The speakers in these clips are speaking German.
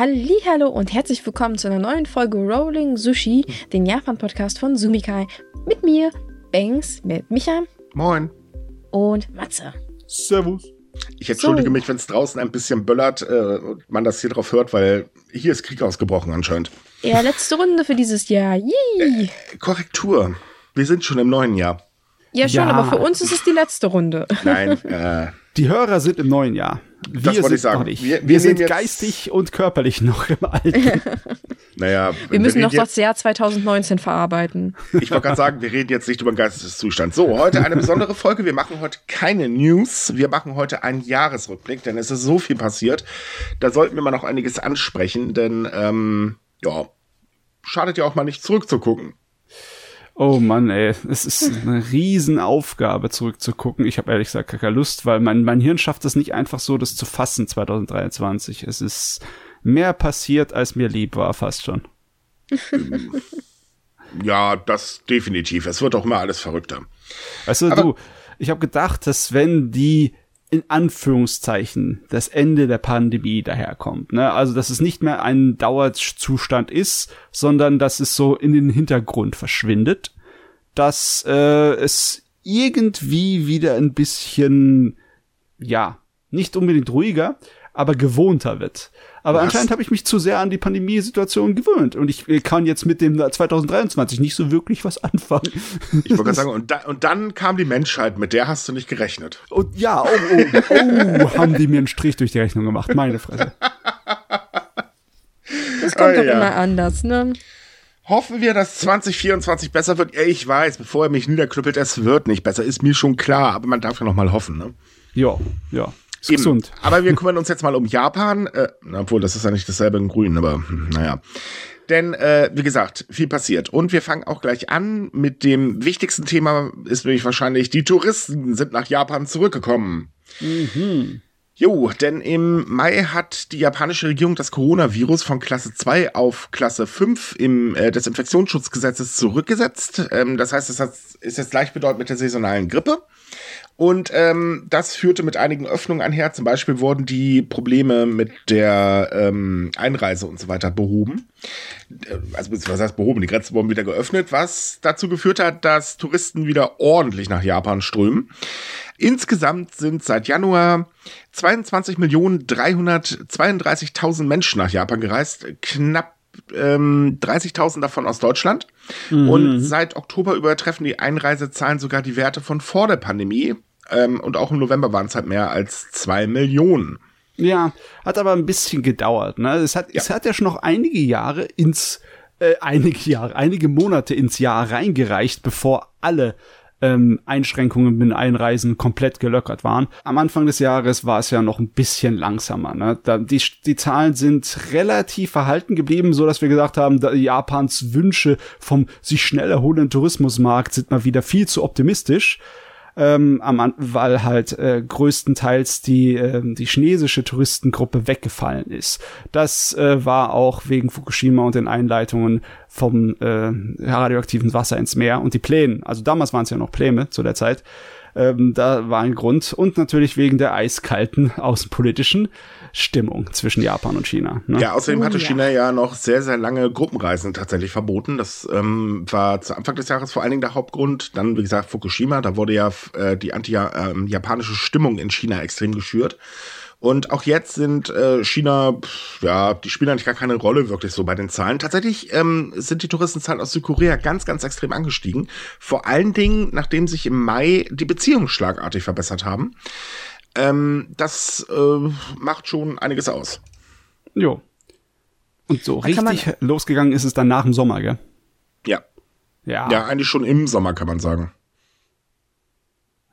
Hallo und herzlich willkommen zu einer neuen Folge Rolling Sushi, den Japan-Podcast von Sumikai. Mit mir, Banks, mit Micha. Moin. Und Matze. Servus. Ich entschuldige so. mich, wenn es draußen ein bisschen böllert äh, und man das hier drauf hört, weil hier ist Krieg ausgebrochen anscheinend. Ja, letzte Runde für dieses Jahr. Yay. Äh, Korrektur. Wir sind schon im neuen Jahr. Ja, schon, ja. aber für uns ist es die letzte Runde. Nein, äh, Die Hörer sind im neuen Jahr. Wir das wollte ich sagen. Wir, wir, wir sind geistig und körperlich noch im Alten. naja, wir müssen noch das Jahr 2019 verarbeiten. Ich wollte gerade sagen, wir reden jetzt nicht über den Geisteszustand. So, heute eine besondere Folge. Wir machen heute keine News. Wir machen heute einen Jahresrückblick, denn es ist so viel passiert. Da sollten wir mal noch einiges ansprechen, denn ähm, ja, schadet ja auch mal nicht zurückzugucken. Oh Mann, ey, es ist eine Riesenaufgabe, zurückzugucken. Ich habe ehrlich gesagt keine Lust, weil mein, mein Hirn schafft es nicht einfach so, das zu fassen 2023. Es ist mehr passiert, als mir lieb war, fast schon. ja, das definitiv. Es wird auch immer alles verrückter. Weißt du, du, ich habe gedacht, dass wenn die in Anführungszeichen das Ende der Pandemie daherkommt. Ne? Also, dass es nicht mehr ein Dauerzustand ist, sondern dass es so in den Hintergrund verschwindet, dass äh, es irgendwie wieder ein bisschen, ja, nicht unbedingt ruhiger, aber gewohnter wird. Aber Was? anscheinend habe ich mich zu sehr an die Pandemiesituation gewöhnt und ich kann jetzt mit dem 2023 nicht so wirklich was anfangen. Ich wollte gerade sagen, und, da, und dann kam die Menschheit, mit der hast du nicht gerechnet. Und ja, oh, oh, oh, haben die mir einen Strich durch die Rechnung gemacht, meine Fresse. Das kommt oh, doch ja. immer anders, ne? Hoffen wir, dass 2024 besser wird. Ich weiß, bevor er mich niederknüppelt, es wird nicht besser, ist mir schon klar, aber man darf ja noch mal hoffen, ne? Ja, ja. Ist Eben. gesund. Aber wir kümmern uns jetzt mal um Japan. Äh, obwohl, das ist ja nicht dasselbe in Grün, aber hm, naja. Denn, äh, wie gesagt, viel passiert. Und wir fangen auch gleich an mit dem wichtigsten Thema, ist nämlich wahrscheinlich, die Touristen sind nach Japan zurückgekommen. Mhm. Jo, denn im Mai hat die japanische Regierung das Coronavirus von Klasse 2 auf Klasse 5 im äh, Desinfektionsschutzgesetzes zurückgesetzt. Ähm, das heißt, es ist jetzt gleichbedeutend mit der saisonalen Grippe. Und ähm, das führte mit einigen Öffnungen einher. Zum Beispiel wurden die Probleme mit der ähm, Einreise und so weiter behoben. Äh, also was heißt behoben? Die Grenzen wurden wieder geöffnet, was dazu geführt hat, dass Touristen wieder ordentlich nach Japan strömen. Insgesamt sind seit Januar 22.332.000 Menschen nach Japan gereist. Knapp ähm, 30.000 davon aus Deutschland. Mhm. Und seit Oktober übertreffen die Einreisezahlen sogar die Werte von vor der Pandemie. Ähm, und auch im November waren es halt mehr als zwei Millionen. Ja, hat aber ein bisschen gedauert. Ne? Es, hat, ja. es hat ja schon noch einige Jahre ins, äh, einige Jahre, einige Monate ins Jahr reingereicht, bevor alle ähm, Einschränkungen mit Einreisen komplett gelockert waren. Am Anfang des Jahres war es ja noch ein bisschen langsamer. Ne? Da, die, die Zahlen sind relativ verhalten geblieben, so dass wir gesagt haben, da Japans Wünsche vom sich schnell erholenden Tourismusmarkt sind mal wieder viel zu optimistisch ähm, am, weil halt äh, größtenteils die, äh, die chinesische Touristengruppe weggefallen ist. Das äh, war auch wegen Fukushima und den Einleitungen vom äh, radioaktiven Wasser ins Meer und die Pläne. Also damals waren es ja noch Pläne zu der Zeit. Ähm, da war ein Grund und natürlich wegen der eiskalten außenpolitischen Stimmung zwischen Japan und China. Ne? Ja, außerdem hatte oh, China ja. ja noch sehr, sehr lange Gruppenreisen tatsächlich verboten. Das ähm, war zu Anfang des Jahres vor allen Dingen der Hauptgrund. Dann, wie gesagt, Fukushima, da wurde ja äh, die anti-japanische ähm, Stimmung in China extrem geschürt. Und auch jetzt sind äh, China, pff, ja, die spielen eigentlich gar keine Rolle wirklich so bei den Zahlen. Tatsächlich ähm, sind die Touristenzahlen aus Südkorea ganz, ganz extrem angestiegen. Vor allen Dingen, nachdem sich im Mai die Beziehungen schlagartig verbessert haben. Ähm, das äh, macht schon einiges aus. Jo. Und so richtig losgegangen ist es dann nach dem Sommer, gell? Ja. Ja. Ja, eigentlich schon im Sommer, kann man sagen.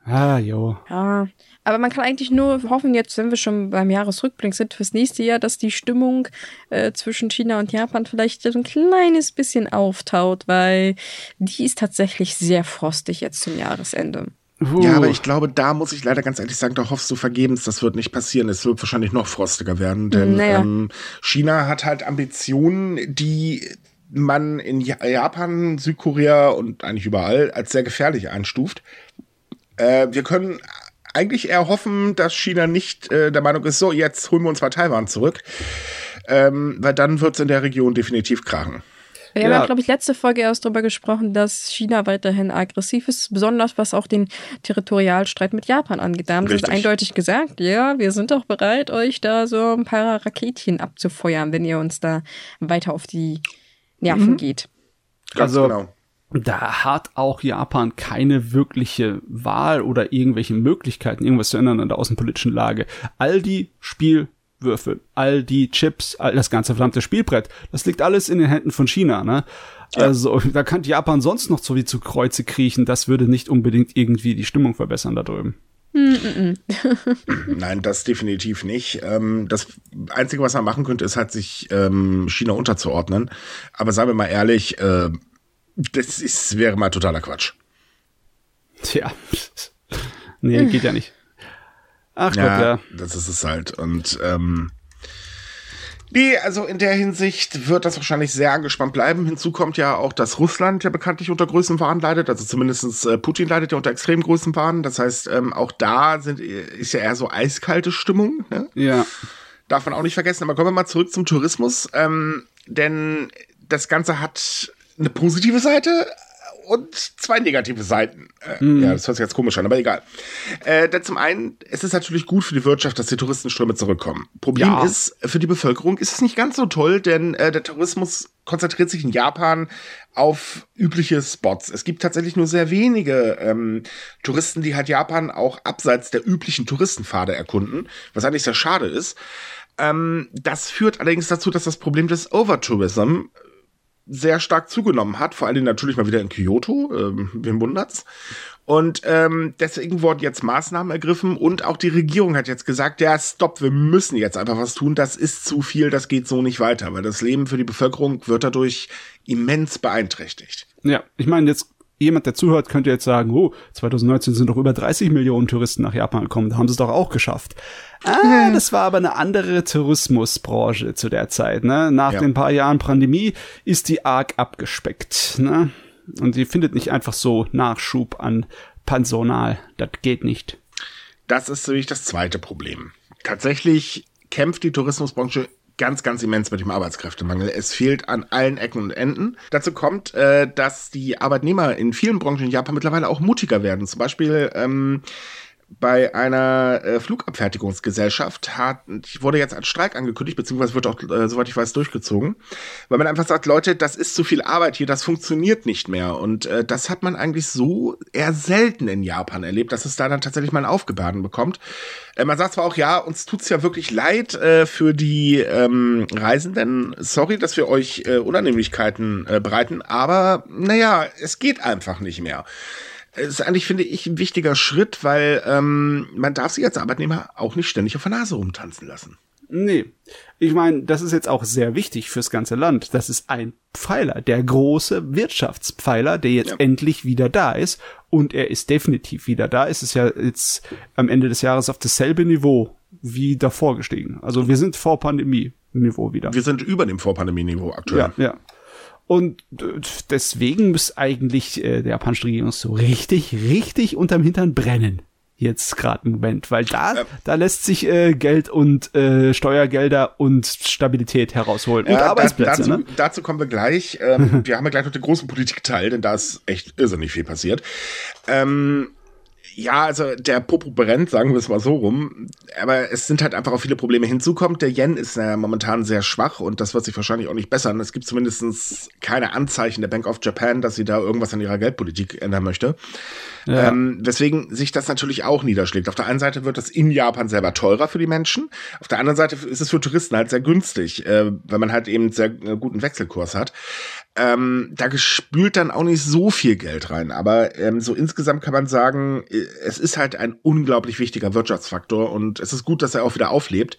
Ah, jo. Ja, aber man kann eigentlich nur hoffen, jetzt, wenn wir schon beim Jahresrückblick sind, fürs nächste Jahr, dass die Stimmung äh, zwischen China und Japan vielleicht ein kleines bisschen auftaut, weil die ist tatsächlich sehr frostig jetzt zum Jahresende. Uh. Ja, aber ich glaube, da muss ich leider ganz ehrlich sagen, da hoffst du vergebens, das wird nicht passieren. Es wird wahrscheinlich noch frostiger werden, denn naja. ähm, China hat halt Ambitionen, die man in Japan, Südkorea und eigentlich überall als sehr gefährlich einstuft. Äh, wir können eigentlich eher hoffen, dass China nicht äh, der Meinung ist, so, jetzt holen wir uns mal Taiwan zurück. ähm, weil dann wird es in der Region definitiv krachen. Wir haben ja, glaube ich, letzte Folge erst darüber gesprochen, dass China weiterhin aggressiv ist, besonders was auch den Territorialstreit mit Japan angeht. Da haben sie eindeutig gesagt, ja, wir sind auch bereit, euch da so ein paar Raketchen abzufeuern, wenn ihr uns da weiter auf die Nerven mhm. geht. Ganz also, genau. Da hat auch Japan keine wirkliche Wahl oder irgendwelche Möglichkeiten, irgendwas zu ändern an der außenpolitischen Lage. All die Spiel Würfel, all die Chips, all das ganze verdammte Spielbrett, das liegt alles in den Händen von China, ne? Ja. Also, da kann Japan sonst noch so wie zu Kreuze kriechen, das würde nicht unbedingt irgendwie die Stimmung verbessern da drüben. Nein, das definitiv nicht. Ähm, das Einzige, was man machen könnte, ist halt sich ähm, China unterzuordnen. Aber sagen wir mal ehrlich, äh, das ist, wäre mal totaler Quatsch. Tja. nee, geht ja nicht. Ach ja, Gott, ja. Das ist es halt. Und ähm, Nee, also in der Hinsicht wird das wahrscheinlich sehr angespannt bleiben. Hinzu kommt ja auch, dass Russland ja bekanntlich unter Größenwahn leidet. Also zumindestens äh, Putin leidet ja unter extrem Größenwahn. Das heißt, ähm, auch da sind, ist ja eher so eiskalte Stimmung. Ne? Ja. Darf man auch nicht vergessen. Aber kommen wir mal zurück zum Tourismus. Ähm, denn das Ganze hat eine positive Seite, und zwei negative Seiten. Äh, mm. Ja, das hört sich jetzt komisch an, aber egal. Äh, denn zum einen, es ist natürlich gut für die Wirtschaft, dass die Touristenströme zurückkommen. Problem ja. ist, für die Bevölkerung ist es nicht ganz so toll, denn äh, der Tourismus konzentriert sich in Japan auf übliche Spots. Es gibt tatsächlich nur sehr wenige ähm, Touristen, die halt Japan auch abseits der üblichen Touristenpfade erkunden, was eigentlich sehr schade ist. Ähm, das führt allerdings dazu, dass das Problem des Overtourism sehr stark zugenommen hat, vor Dingen natürlich mal wieder in Kyoto, ähm, wem wundert's. Und ähm, deswegen wurden jetzt Maßnahmen ergriffen und auch die Regierung hat jetzt gesagt, ja, stopp, wir müssen jetzt einfach was tun, das ist zu viel, das geht so nicht weiter, weil das Leben für die Bevölkerung wird dadurch immens beeinträchtigt. Ja, ich meine, jetzt jemand, der zuhört, könnte jetzt sagen, oh, 2019 sind doch über 30 Millionen Touristen nach Japan gekommen, da haben sie es doch auch geschafft. Ah, das war aber eine andere Tourismusbranche zu der Zeit. Ne? Nach ja. den paar Jahren Pandemie ist die arg abgespeckt. Ne? Und sie findet nicht einfach so Nachschub an Personal. Das geht nicht. Das ist nämlich das zweite Problem. Tatsächlich kämpft die Tourismusbranche ganz, ganz immens mit dem Arbeitskräftemangel. Es fehlt an allen Ecken und Enden. Dazu kommt, äh, dass die Arbeitnehmer in vielen Branchen in Japan mittlerweile auch mutiger werden. Zum Beispiel ähm, bei einer äh, Flugabfertigungsgesellschaft hat, wurde jetzt ein Streik angekündigt, beziehungsweise wird auch, äh, soweit ich weiß, durchgezogen, weil man einfach sagt, Leute, das ist zu viel Arbeit hier, das funktioniert nicht mehr. Und äh, das hat man eigentlich so eher selten in Japan erlebt, dass es da dann tatsächlich mal ein Aufgebaden bekommt. Äh, man sagt zwar auch, ja, uns tut's ja wirklich leid äh, für die ähm, Reisenden. Sorry, dass wir euch äh, Unannehmlichkeiten äh, bereiten, aber naja, es geht einfach nicht mehr ist eigentlich, finde ich, ein wichtiger Schritt, weil ähm, man darf sich als Arbeitnehmer auch nicht ständig auf der Nase rumtanzen lassen. Nee. Ich meine, das ist jetzt auch sehr wichtig fürs ganze Land. Das ist ein Pfeiler, der große Wirtschaftspfeiler, der jetzt ja. endlich wieder da ist. Und er ist definitiv wieder da. Es ist ja jetzt am Ende des Jahres auf dasselbe Niveau wie davor gestiegen. Also wir sind vor Pandemie-Niveau wieder. Wir sind über dem Vorpandemie-Niveau aktuell. Ja, ja. Und deswegen muss eigentlich äh, der japanische Regierung so richtig, richtig unterm Hintern brennen. Jetzt gerade im Moment, weil da, ja. da lässt sich äh, Geld und äh, Steuergelder und Stabilität herausholen und ja, Arbeitsplätze. Dazu, ne? dazu kommen wir gleich. Ähm, wir haben ja gleich noch den großen Politikteil, denn da ist echt irrsinnig viel passiert. Ähm, ja, also der Popo brennt, sagen wir es mal so rum. Aber es sind halt einfach auch viele Probleme. Hinzukommt, der Yen ist äh, momentan sehr schwach und das wird sich wahrscheinlich auch nicht bessern. Es gibt zumindest keine Anzeichen der Bank of Japan, dass sie da irgendwas an ihrer Geldpolitik ändern möchte. Ja. Ähm, weswegen sich das natürlich auch niederschlägt. Auf der einen Seite wird das in Japan selber teurer für die Menschen. Auf der anderen Seite ist es für Touristen halt sehr günstig, äh, weil man halt eben sehr äh, guten Wechselkurs hat. Ähm, da gespült dann auch nicht so viel Geld rein. Aber ähm, so insgesamt kann man sagen, äh, es ist halt ein unglaublich wichtiger Wirtschaftsfaktor und es ist gut, dass er auch wieder auflebt.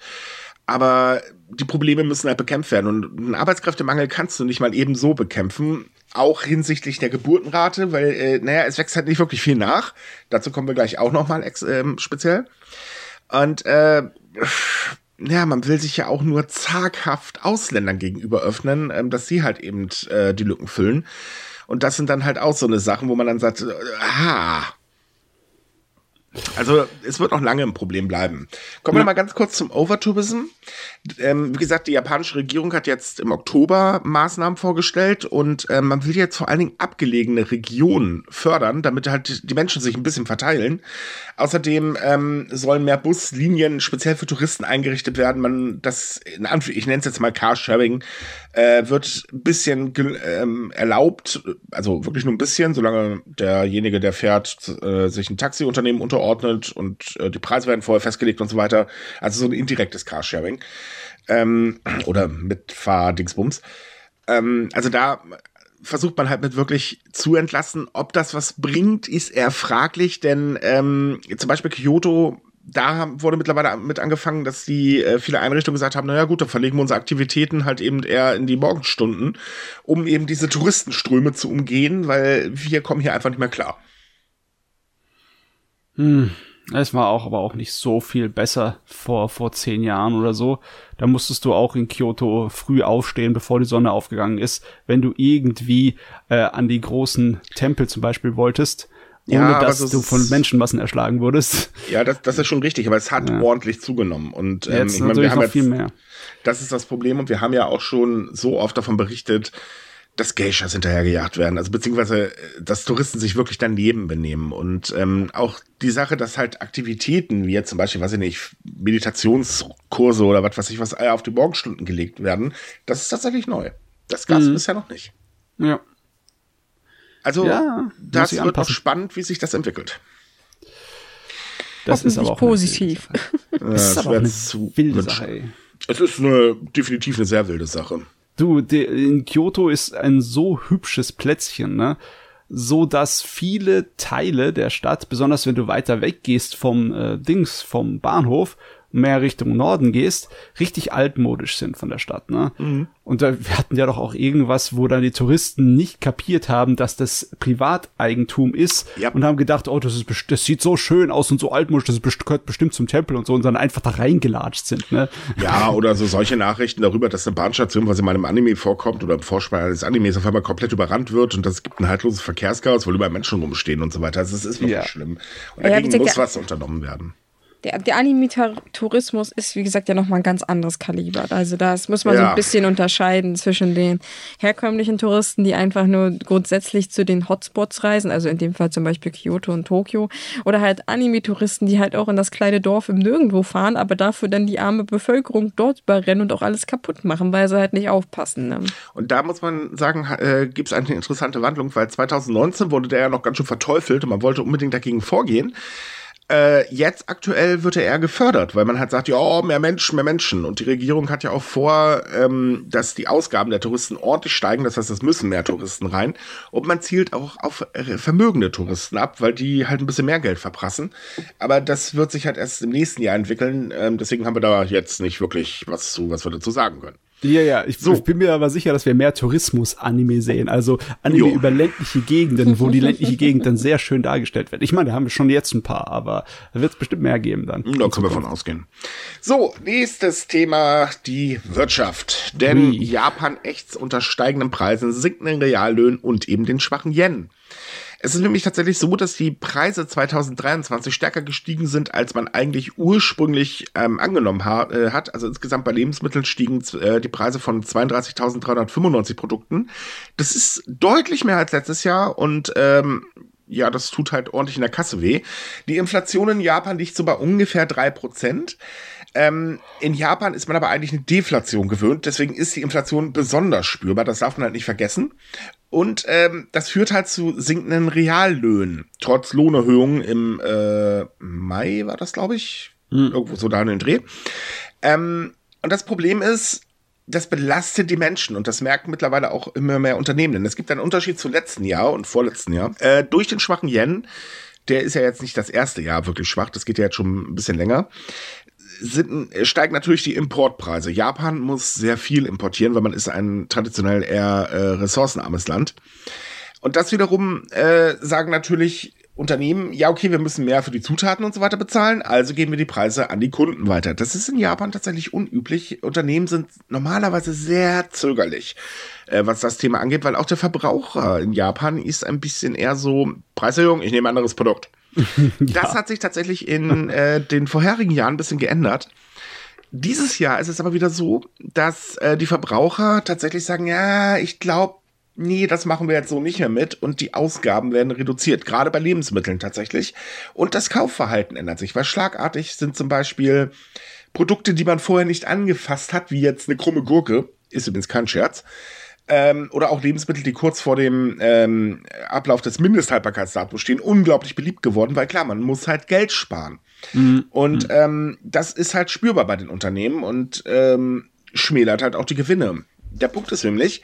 Aber die Probleme müssen halt bekämpft werden. Und einen Arbeitskräftemangel kannst du nicht mal eben so bekämpfen. Auch hinsichtlich der Geburtenrate, weil, äh, naja, es wächst halt nicht wirklich viel nach. Dazu kommen wir gleich auch nochmal äh, speziell. Und äh, ja, man will sich ja auch nur zaghaft Ausländern gegenüber öffnen, ähm, dass sie halt eben äh, die Lücken füllen. Und das sind dann halt auch so eine Sachen, wo man dann sagt, ah. Also es wird noch lange ein Problem bleiben. Kommen wir ja. mal ganz kurz zum Overtourism. Ähm, wie gesagt, die japanische Regierung hat jetzt im Oktober Maßnahmen vorgestellt und ähm, man will jetzt vor allen Dingen abgelegene Regionen fördern, damit halt die Menschen sich ein bisschen verteilen. Außerdem ähm, sollen mehr Buslinien speziell für Touristen eingerichtet werden. Man das, in Anf ich nenne es jetzt mal Carsharing, äh, wird ein bisschen ähm, erlaubt, also wirklich nur ein bisschen, solange derjenige, der fährt, äh, sich ein Taxiunternehmen unterordnet und äh, die Preise werden vorher festgelegt und so weiter. Also so ein indirektes Carsharing ähm, oder mit Fahrdingsbums. Ähm, also da versucht man halt mit wirklich zu entlassen. Ob das was bringt, ist eher fraglich, denn ähm, zum Beispiel Kyoto, da wurde mittlerweile mit angefangen, dass die äh, viele Einrichtungen gesagt haben, naja gut, dann verlegen wir unsere Aktivitäten halt eben eher in die Morgenstunden, um eben diese Touristenströme zu umgehen, weil wir kommen hier einfach nicht mehr klar. Hm. Es war auch aber auch nicht so viel besser vor, vor zehn Jahren oder so. Da musstest du auch in Kyoto früh aufstehen, bevor die Sonne aufgegangen ist, wenn du irgendwie äh, an die großen Tempel zum Beispiel wolltest, ohne ja, dass du von Menschenmassen erschlagen wurdest. Ja, das, das ist schon richtig, aber es hat ja. ordentlich zugenommen. Und ähm, jetzt ich meine, wir haben jetzt, viel mehr. Das ist das Problem und wir haben ja auch schon so oft davon berichtet, dass Geishas hinterhergejagt werden. Also beziehungsweise, äh, dass Touristen sich wirklich daneben benehmen. Und ähm, auch die Sache, dass halt Aktivitäten, wie jetzt zum Beispiel, weiß ich nicht, Meditationskurse oder was weiß ich was, auf die Morgenstunden gelegt werden, das ist tatsächlich neu. Das gab es mhm. bisher noch nicht. Ja. Also, ja, das wird noch spannend, wie sich das entwickelt. Das ist aber auch positiv. das ist aber eine wilde Sache. Es ist eine, definitiv eine sehr wilde Sache. Du, in Kyoto ist ein so hübsches Plätzchen, ne? So dass viele Teile der Stadt, besonders wenn du weiter weggehst vom äh, Dings, vom Bahnhof, mehr Richtung Norden gehst, richtig altmodisch sind von der Stadt. Ne? Mhm. Und da, wir hatten ja doch auch irgendwas, wo dann die Touristen nicht kapiert haben, dass das Privateigentum ist ja. und haben gedacht, oh, das, ist, das sieht so schön aus und so altmodisch, das gehört bestimmt zum Tempel und so und dann einfach da reingelatscht sind. Ne? Ja, oder so solche Nachrichten darüber, dass eine Bahnstation, was in meinem Anime vorkommt oder im Vorspann eines Animes auf einmal komplett überrannt wird und das gibt ein haltloses Verkehrschaos, weil überall Menschen rumstehen und so weiter. Also es ist wirklich ja. schlimm. Und dagegen ja, muss was unternommen werden der, der Anime-Tourismus ist, wie gesagt, ja nochmal ein ganz anderes Kaliber. Also das muss man ja. so ein bisschen unterscheiden zwischen den herkömmlichen Touristen, die einfach nur grundsätzlich zu den Hotspots reisen, also in dem Fall zum Beispiel Kyoto und Tokio, oder halt Anime-Touristen, die halt auch in das kleine Dorf im Nirgendwo fahren, aber dafür dann die arme Bevölkerung dort überrennen und auch alles kaputt machen, weil sie halt nicht aufpassen. Ne? Und da muss man sagen, äh, gibt es eine interessante Wandlung, weil 2019 wurde der ja noch ganz schön verteufelt und man wollte unbedingt dagegen vorgehen. Äh, jetzt aktuell wird er eher gefördert, weil man halt sagt, ja, oh, mehr Menschen, mehr Menschen. Und die Regierung hat ja auch vor, ähm, dass die Ausgaben der Touristen ordentlich steigen. Das heißt, es müssen mehr Touristen rein. Und man zielt auch auf äh, vermögende Touristen ab, weil die halt ein bisschen mehr Geld verprassen. Aber das wird sich halt erst im nächsten Jahr entwickeln. Ähm, deswegen haben wir da jetzt nicht wirklich was zu, was wir dazu sagen können. Ja, ja, ich, so. ich, bin mir aber sicher, dass wir mehr Tourismus-Anime sehen. Also Anime jo. über ländliche Gegenden, wo die ländliche Gegend dann sehr schön dargestellt wird. Ich meine, da haben wir schon jetzt ein paar, aber da wird es bestimmt mehr geben dann. Da können wir von ausgehen. So, nächstes Thema, die Wirtschaft. Denn Wie? Japan ächzt unter steigenden Preisen, sinkenden Reallöhnen und eben den schwachen Yen. Es ist nämlich tatsächlich so, dass die Preise 2023 stärker gestiegen sind, als man eigentlich ursprünglich ähm, angenommen ha äh, hat. Also insgesamt bei Lebensmitteln stiegen äh, die Preise von 32.395 Produkten. Das ist deutlich mehr als letztes Jahr und ähm, ja, das tut halt ordentlich in der Kasse weh. Die Inflation in Japan liegt so bei ungefähr drei Prozent. Ähm, in Japan ist man aber eigentlich eine Deflation gewöhnt, deswegen ist die Inflation besonders spürbar, das darf man halt nicht vergessen. Und ähm, das führt halt zu sinkenden Reallöhnen, trotz Lohnerhöhungen im äh, Mai war das, glaube ich, hm. irgendwo so da in den Dreh. Ähm, und das Problem ist, das belastet die Menschen und das merken mittlerweile auch immer mehr Unternehmen. Denn es gibt einen Unterschied zu letzten Jahr und vorletzten Jahr. Äh, durch den schwachen Yen, der ist ja jetzt nicht das erste Jahr wirklich schwach, das geht ja jetzt schon ein bisschen länger, sind, steigen natürlich die Importpreise. Japan muss sehr viel importieren, weil man ist ein traditionell eher äh, ressourcenarmes Land. Und das wiederum äh, sagen natürlich Unternehmen, ja, okay, wir müssen mehr für die Zutaten und so weiter bezahlen, also geben wir die Preise an die Kunden weiter. Das ist in Japan tatsächlich unüblich. Unternehmen sind normalerweise sehr zögerlich, äh, was das Thema angeht, weil auch der Verbraucher in Japan ist ein bisschen eher so, Preiserhöhung, ich nehme ein anderes Produkt. ja. Das hat sich tatsächlich in äh, den vorherigen Jahren ein bisschen geändert. Dieses Jahr ist es aber wieder so, dass äh, die Verbraucher tatsächlich sagen, ja, ich glaube, nee, das machen wir jetzt so nicht mehr mit und die Ausgaben werden reduziert, gerade bei Lebensmitteln tatsächlich. Und das Kaufverhalten ändert sich, weil schlagartig sind zum Beispiel Produkte, die man vorher nicht angefasst hat, wie jetzt eine krumme Gurke, ist übrigens kein Scherz, ähm, oder auch Lebensmittel, die kurz vor dem ähm, Ablauf des Mindesthaltbarkeitsdatums stehen, unglaublich beliebt geworden, weil klar, man muss halt Geld sparen. Mhm. Und mhm. ähm, das ist halt spürbar bei den Unternehmen und ähm, schmälert halt auch die Gewinne. Der Punkt ist nämlich,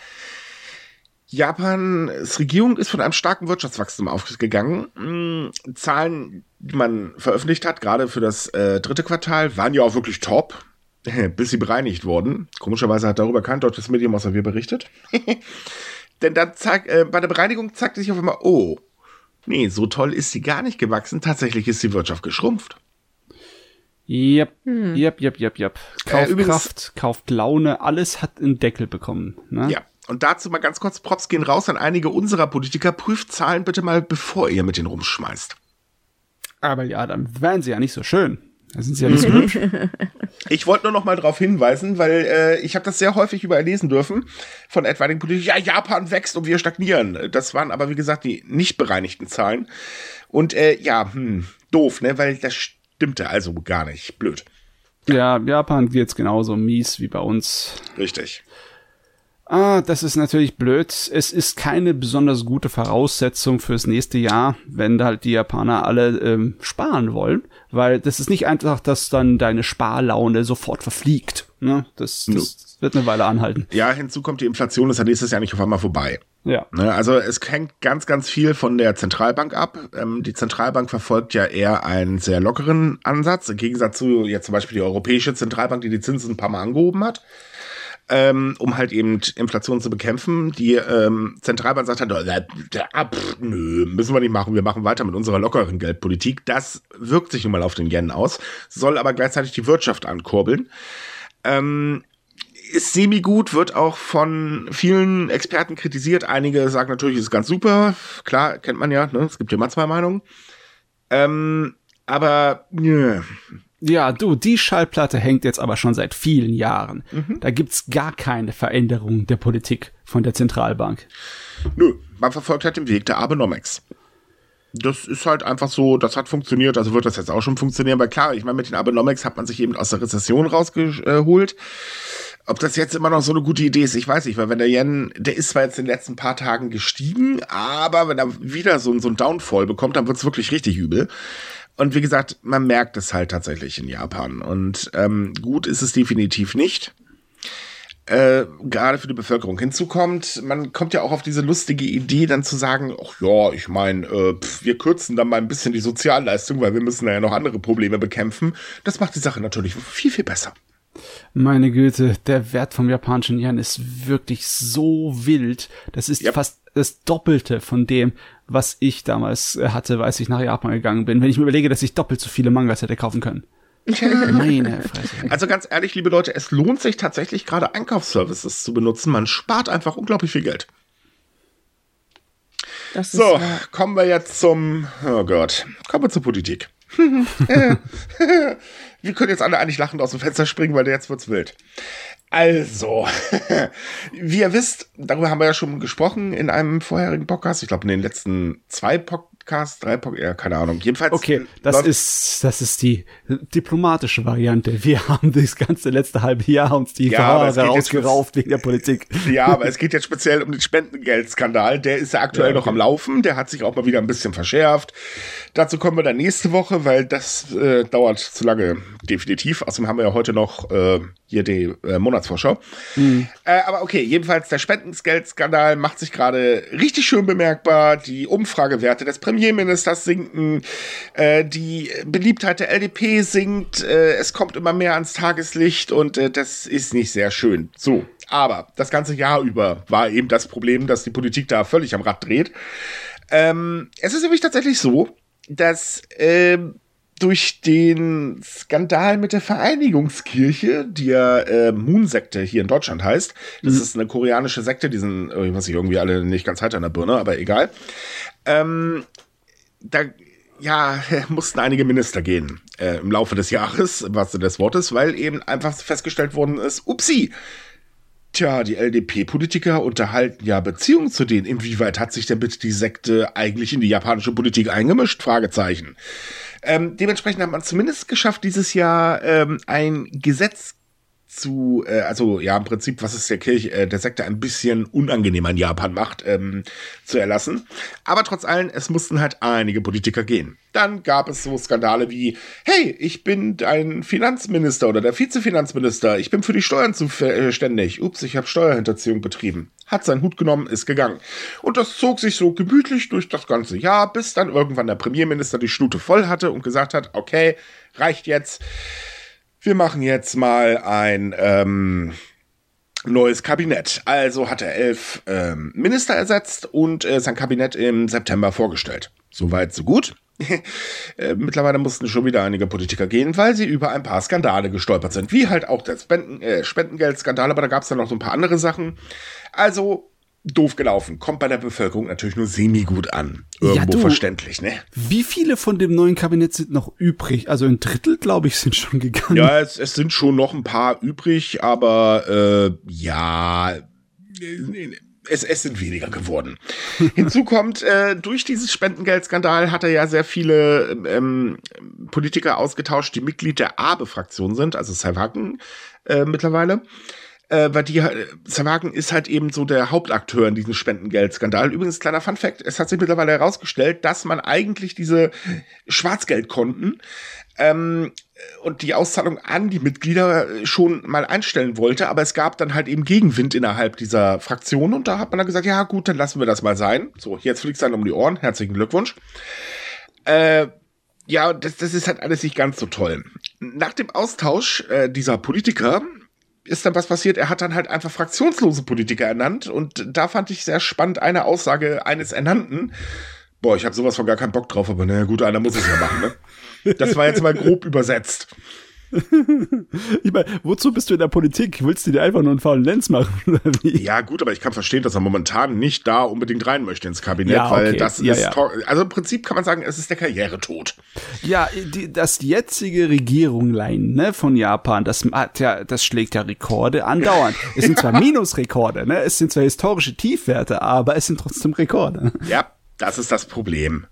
Japans Regierung ist von einem starken Wirtschaftswachstum ausgegangen. Hm, Zahlen, die man veröffentlicht hat, gerade für das äh, dritte Quartal, waren ja auch wirklich top, bis sie bereinigt wurden. Komischerweise hat darüber kein deutsches Medium außer wir berichtet. Denn dann zeig, äh, bei der Bereinigung zeigte sich auf einmal, oh, nee, so toll ist sie gar nicht gewachsen. Tatsächlich ist die Wirtschaft geschrumpft. Yep, hm. yep, yep, yep, yep. Kaufkraft, äh, kauft Laune, alles hat einen Deckel bekommen. Ne? Ja, und dazu mal ganz kurz, Props gehen raus an einige unserer Politiker. Prüft Zahlen bitte mal, bevor ihr mit denen rumschmeißt. Aber ja, dann wären sie ja nicht so schön. Da sind sie ja nicht so hübsch. Ich wollte nur noch mal darauf hinweisen, weil äh, ich habe das sehr häufig überlesen dürfen von etwaigen Politikern. Ja, Japan wächst und wir stagnieren. Das waren aber, wie gesagt, die nicht bereinigten Zahlen. Und äh, ja, hm, doof, ne? Weil das stimmte also gar nicht. Blöd. Ja, Japan geht's genauso mies wie bei uns. Richtig. Ah, das ist natürlich blöd. Es ist keine besonders gute Voraussetzung fürs nächste Jahr, wenn halt die Japaner alle ähm, sparen wollen, weil das ist nicht einfach, dass dann deine Sparlaune sofort verfliegt. Ne? Das, das wird eine Weile anhalten. Ja, hinzu kommt die Inflation, ist ja nächstes Jahr nicht auf einmal vorbei. Ja. Ne, also es hängt ganz, ganz viel von der Zentralbank ab. Ähm, die Zentralbank verfolgt ja eher einen sehr lockeren Ansatz, im Gegensatz zu jetzt zum Beispiel die Europäische Zentralbank, die die Zinsen ein paar Mal angehoben hat ähm, um halt eben Inflation zu bekämpfen. Die ähm, Zentralbank sagt halt, ab, nö, müssen wir nicht machen, wir machen weiter mit unserer lockeren Geldpolitik. Das wirkt sich nun mal auf den Yen aus, soll aber gleichzeitig die Wirtschaft ankurbeln. Ähm, ist semi-gut, wird auch von vielen Experten kritisiert. Einige sagen natürlich, ist ganz super. Klar, kennt man ja, ne? es gibt immer zwei Meinungen. Ähm, aber, nö, ja, du, die Schallplatte hängt jetzt aber schon seit vielen Jahren. Mhm. Da gibt's gar keine Veränderung der Politik von der Zentralbank. Nö, man verfolgt halt den Weg der Abenomics. Das ist halt einfach so, das hat funktioniert, also wird das jetzt auch schon funktionieren. Aber klar, ich meine, mit den Abenomics hat man sich eben aus der Rezession rausgeholt. Ob das jetzt immer noch so eine gute Idee ist, ich weiß nicht, weil wenn der Yen, der ist zwar jetzt in den letzten paar Tagen gestiegen, aber wenn er wieder so, so ein Downfall bekommt, dann wird's wirklich richtig übel. Und wie gesagt, man merkt es halt tatsächlich in Japan. Und ähm, gut ist es definitiv nicht. Äh, gerade für die Bevölkerung. Hinzu kommt, man kommt ja auch auf diese lustige Idee, dann zu sagen, ach ja, ich meine, äh, wir kürzen dann mal ein bisschen die Sozialleistung, weil wir müssen ja noch andere Probleme bekämpfen. Das macht die Sache natürlich viel, viel besser. Meine Güte, der Wert vom japanischen Yen ist wirklich so wild. Das ist yep. fast das Doppelte von dem, was ich damals äh, hatte, als ich nach Japan gegangen bin. Wenn ich mir überlege, dass ich doppelt so viele Mangas hätte kaufen können. Meine Fresse. Also ganz ehrlich, liebe Leute, es lohnt sich tatsächlich gerade Einkaufsservices zu benutzen. Man spart einfach unglaublich viel Geld. so, kommen wir jetzt zum, oh Gott, kommen wir zur Politik. wir können jetzt alle eigentlich lachend aus dem Fenster springen, weil jetzt wird's wild. Also, wie ihr wisst, darüber haben wir ja schon gesprochen in einem vorherigen Podcast. Ich glaube, in den letzten zwei Podcasts Podcast, drei Podcast, ja, keine Ahnung. Jedenfalls. Okay, das ist, das ist die diplomatische Variante. Wir haben das ganze letzte halbe Jahr uns die ja, Haare ausgerauft wegen der Politik. Ja, aber es geht jetzt speziell um den Spendengeldskandal. Der ist ja aktuell ja, okay. noch am Laufen. Der hat sich auch mal wieder ein bisschen verschärft. Dazu kommen wir dann nächste Woche, weil das äh, dauert zu lange, definitiv. Außerdem haben wir ja heute noch äh, hier die äh, Monatsvorschau. Mhm. Äh, aber okay, jedenfalls der Spendengeldskandal macht sich gerade richtig schön bemerkbar. Die Umfragewerte des Premierministers sinken, äh, die Beliebtheit der LDP sinkt, äh, es kommt immer mehr ans Tageslicht und äh, das ist nicht sehr schön. So, aber das ganze Jahr über war eben das Problem, dass die Politik da völlig am Rad dreht. Ähm, es ist nämlich tatsächlich so, dass ähm, durch den Skandal mit der Vereinigungskirche, die ja äh, Moon-Sekte hier in Deutschland heißt. Das mhm. ist eine koreanische Sekte, die sind, ich weiß nicht, irgendwie alle nicht ganz heiter in der Birne, aber egal. Ähm, da ja, mussten einige Minister gehen äh, im Laufe des Jahres, im wahrsten des Wortes, weil eben einfach festgestellt worden ist, upsi, tja, die LDP-Politiker unterhalten ja Beziehungen zu denen. Inwieweit hat sich denn bitte die Sekte eigentlich in die japanische Politik eingemischt? Fragezeichen. Ähm, dementsprechend hat man zumindest geschafft, dieses Jahr ähm, ein Gesetz zu, äh, also ja, im Prinzip, was es der Kirche, äh, der Sekte ein bisschen unangenehmer in Japan macht, ähm, zu erlassen. Aber trotz allem, es mussten halt einige Politiker gehen. Dann gab es so Skandale wie, hey, ich bin ein Finanzminister oder der Vizefinanzminister, ich bin für die Steuern zuständig. Ups, ich habe Steuerhinterziehung betrieben. Hat seinen Hut genommen, ist gegangen. Und das zog sich so gemütlich durch das ganze Jahr, bis dann irgendwann der Premierminister die Schnute voll hatte und gesagt hat, okay, reicht jetzt wir machen jetzt mal ein ähm, neues Kabinett. Also hat er elf ähm, Minister ersetzt und äh, sein Kabinett im September vorgestellt. Soweit, so gut. äh, mittlerweile mussten schon wieder einige Politiker gehen, weil sie über ein paar Skandale gestolpert sind. Wie halt auch der Spenden, äh, Spendengeldskandal, aber da gab es dann noch so ein paar andere Sachen. Also doof gelaufen. Kommt bei der Bevölkerung natürlich nur semi-gut an. Irgendwo ja, du, verständlich, ne? Wie viele von dem neuen Kabinett sind noch übrig? Also ein Drittel, glaube ich, sind schon gegangen. Ja, es, es sind schon noch ein paar übrig, aber äh, ja, es, es sind weniger geworden. Hinzu kommt, äh, durch dieses Spendengeldskandal hat er ja sehr viele ähm, Politiker ausgetauscht, die Mitglied der Abe-Fraktion sind, also Saiwaken äh, mittlerweile äh, weil die Zerwagen ist halt eben so der Hauptakteur in diesem Spendengeldskandal. Übrigens, kleiner Fun Fact, es hat sich mittlerweile herausgestellt, dass man eigentlich diese Schwarzgeldkonten ähm, und die Auszahlung an die Mitglieder schon mal einstellen wollte, aber es gab dann halt eben Gegenwind innerhalb dieser Fraktion und da hat man dann gesagt, ja gut, dann lassen wir das mal sein. So, jetzt fliegt es dann um die Ohren. Herzlichen Glückwunsch. Äh, ja, das, das ist halt alles nicht ganz so toll. Nach dem Austausch äh, dieser Politiker ist dann was passiert. Er hat dann halt einfach fraktionslose Politiker ernannt und da fand ich sehr spannend eine Aussage eines Ernannten. Boah, ich habe sowas von gar keinen Bock drauf, aber naja, gut, einer muss es ja machen, ne? Das war jetzt mal grob übersetzt ich meine, wozu bist du in der Politik? Willst du dir einfach nur einen faulen Lenz machen? Ja, gut, aber ich kann verstehen, dass er momentan nicht da unbedingt rein möchte ins Kabinett, ja, okay. weil das ja, ist, ja. also im Prinzip kann man sagen, es ist der Karrieretod. Ja, die, das jetzige Regierunglein ne, von Japan, das hat ja, das schlägt ja Rekorde andauernd. Es sind zwar Minusrekorde, ne, es sind zwar historische Tiefwerte, aber es sind trotzdem Rekorde. Ja, das ist das Problem.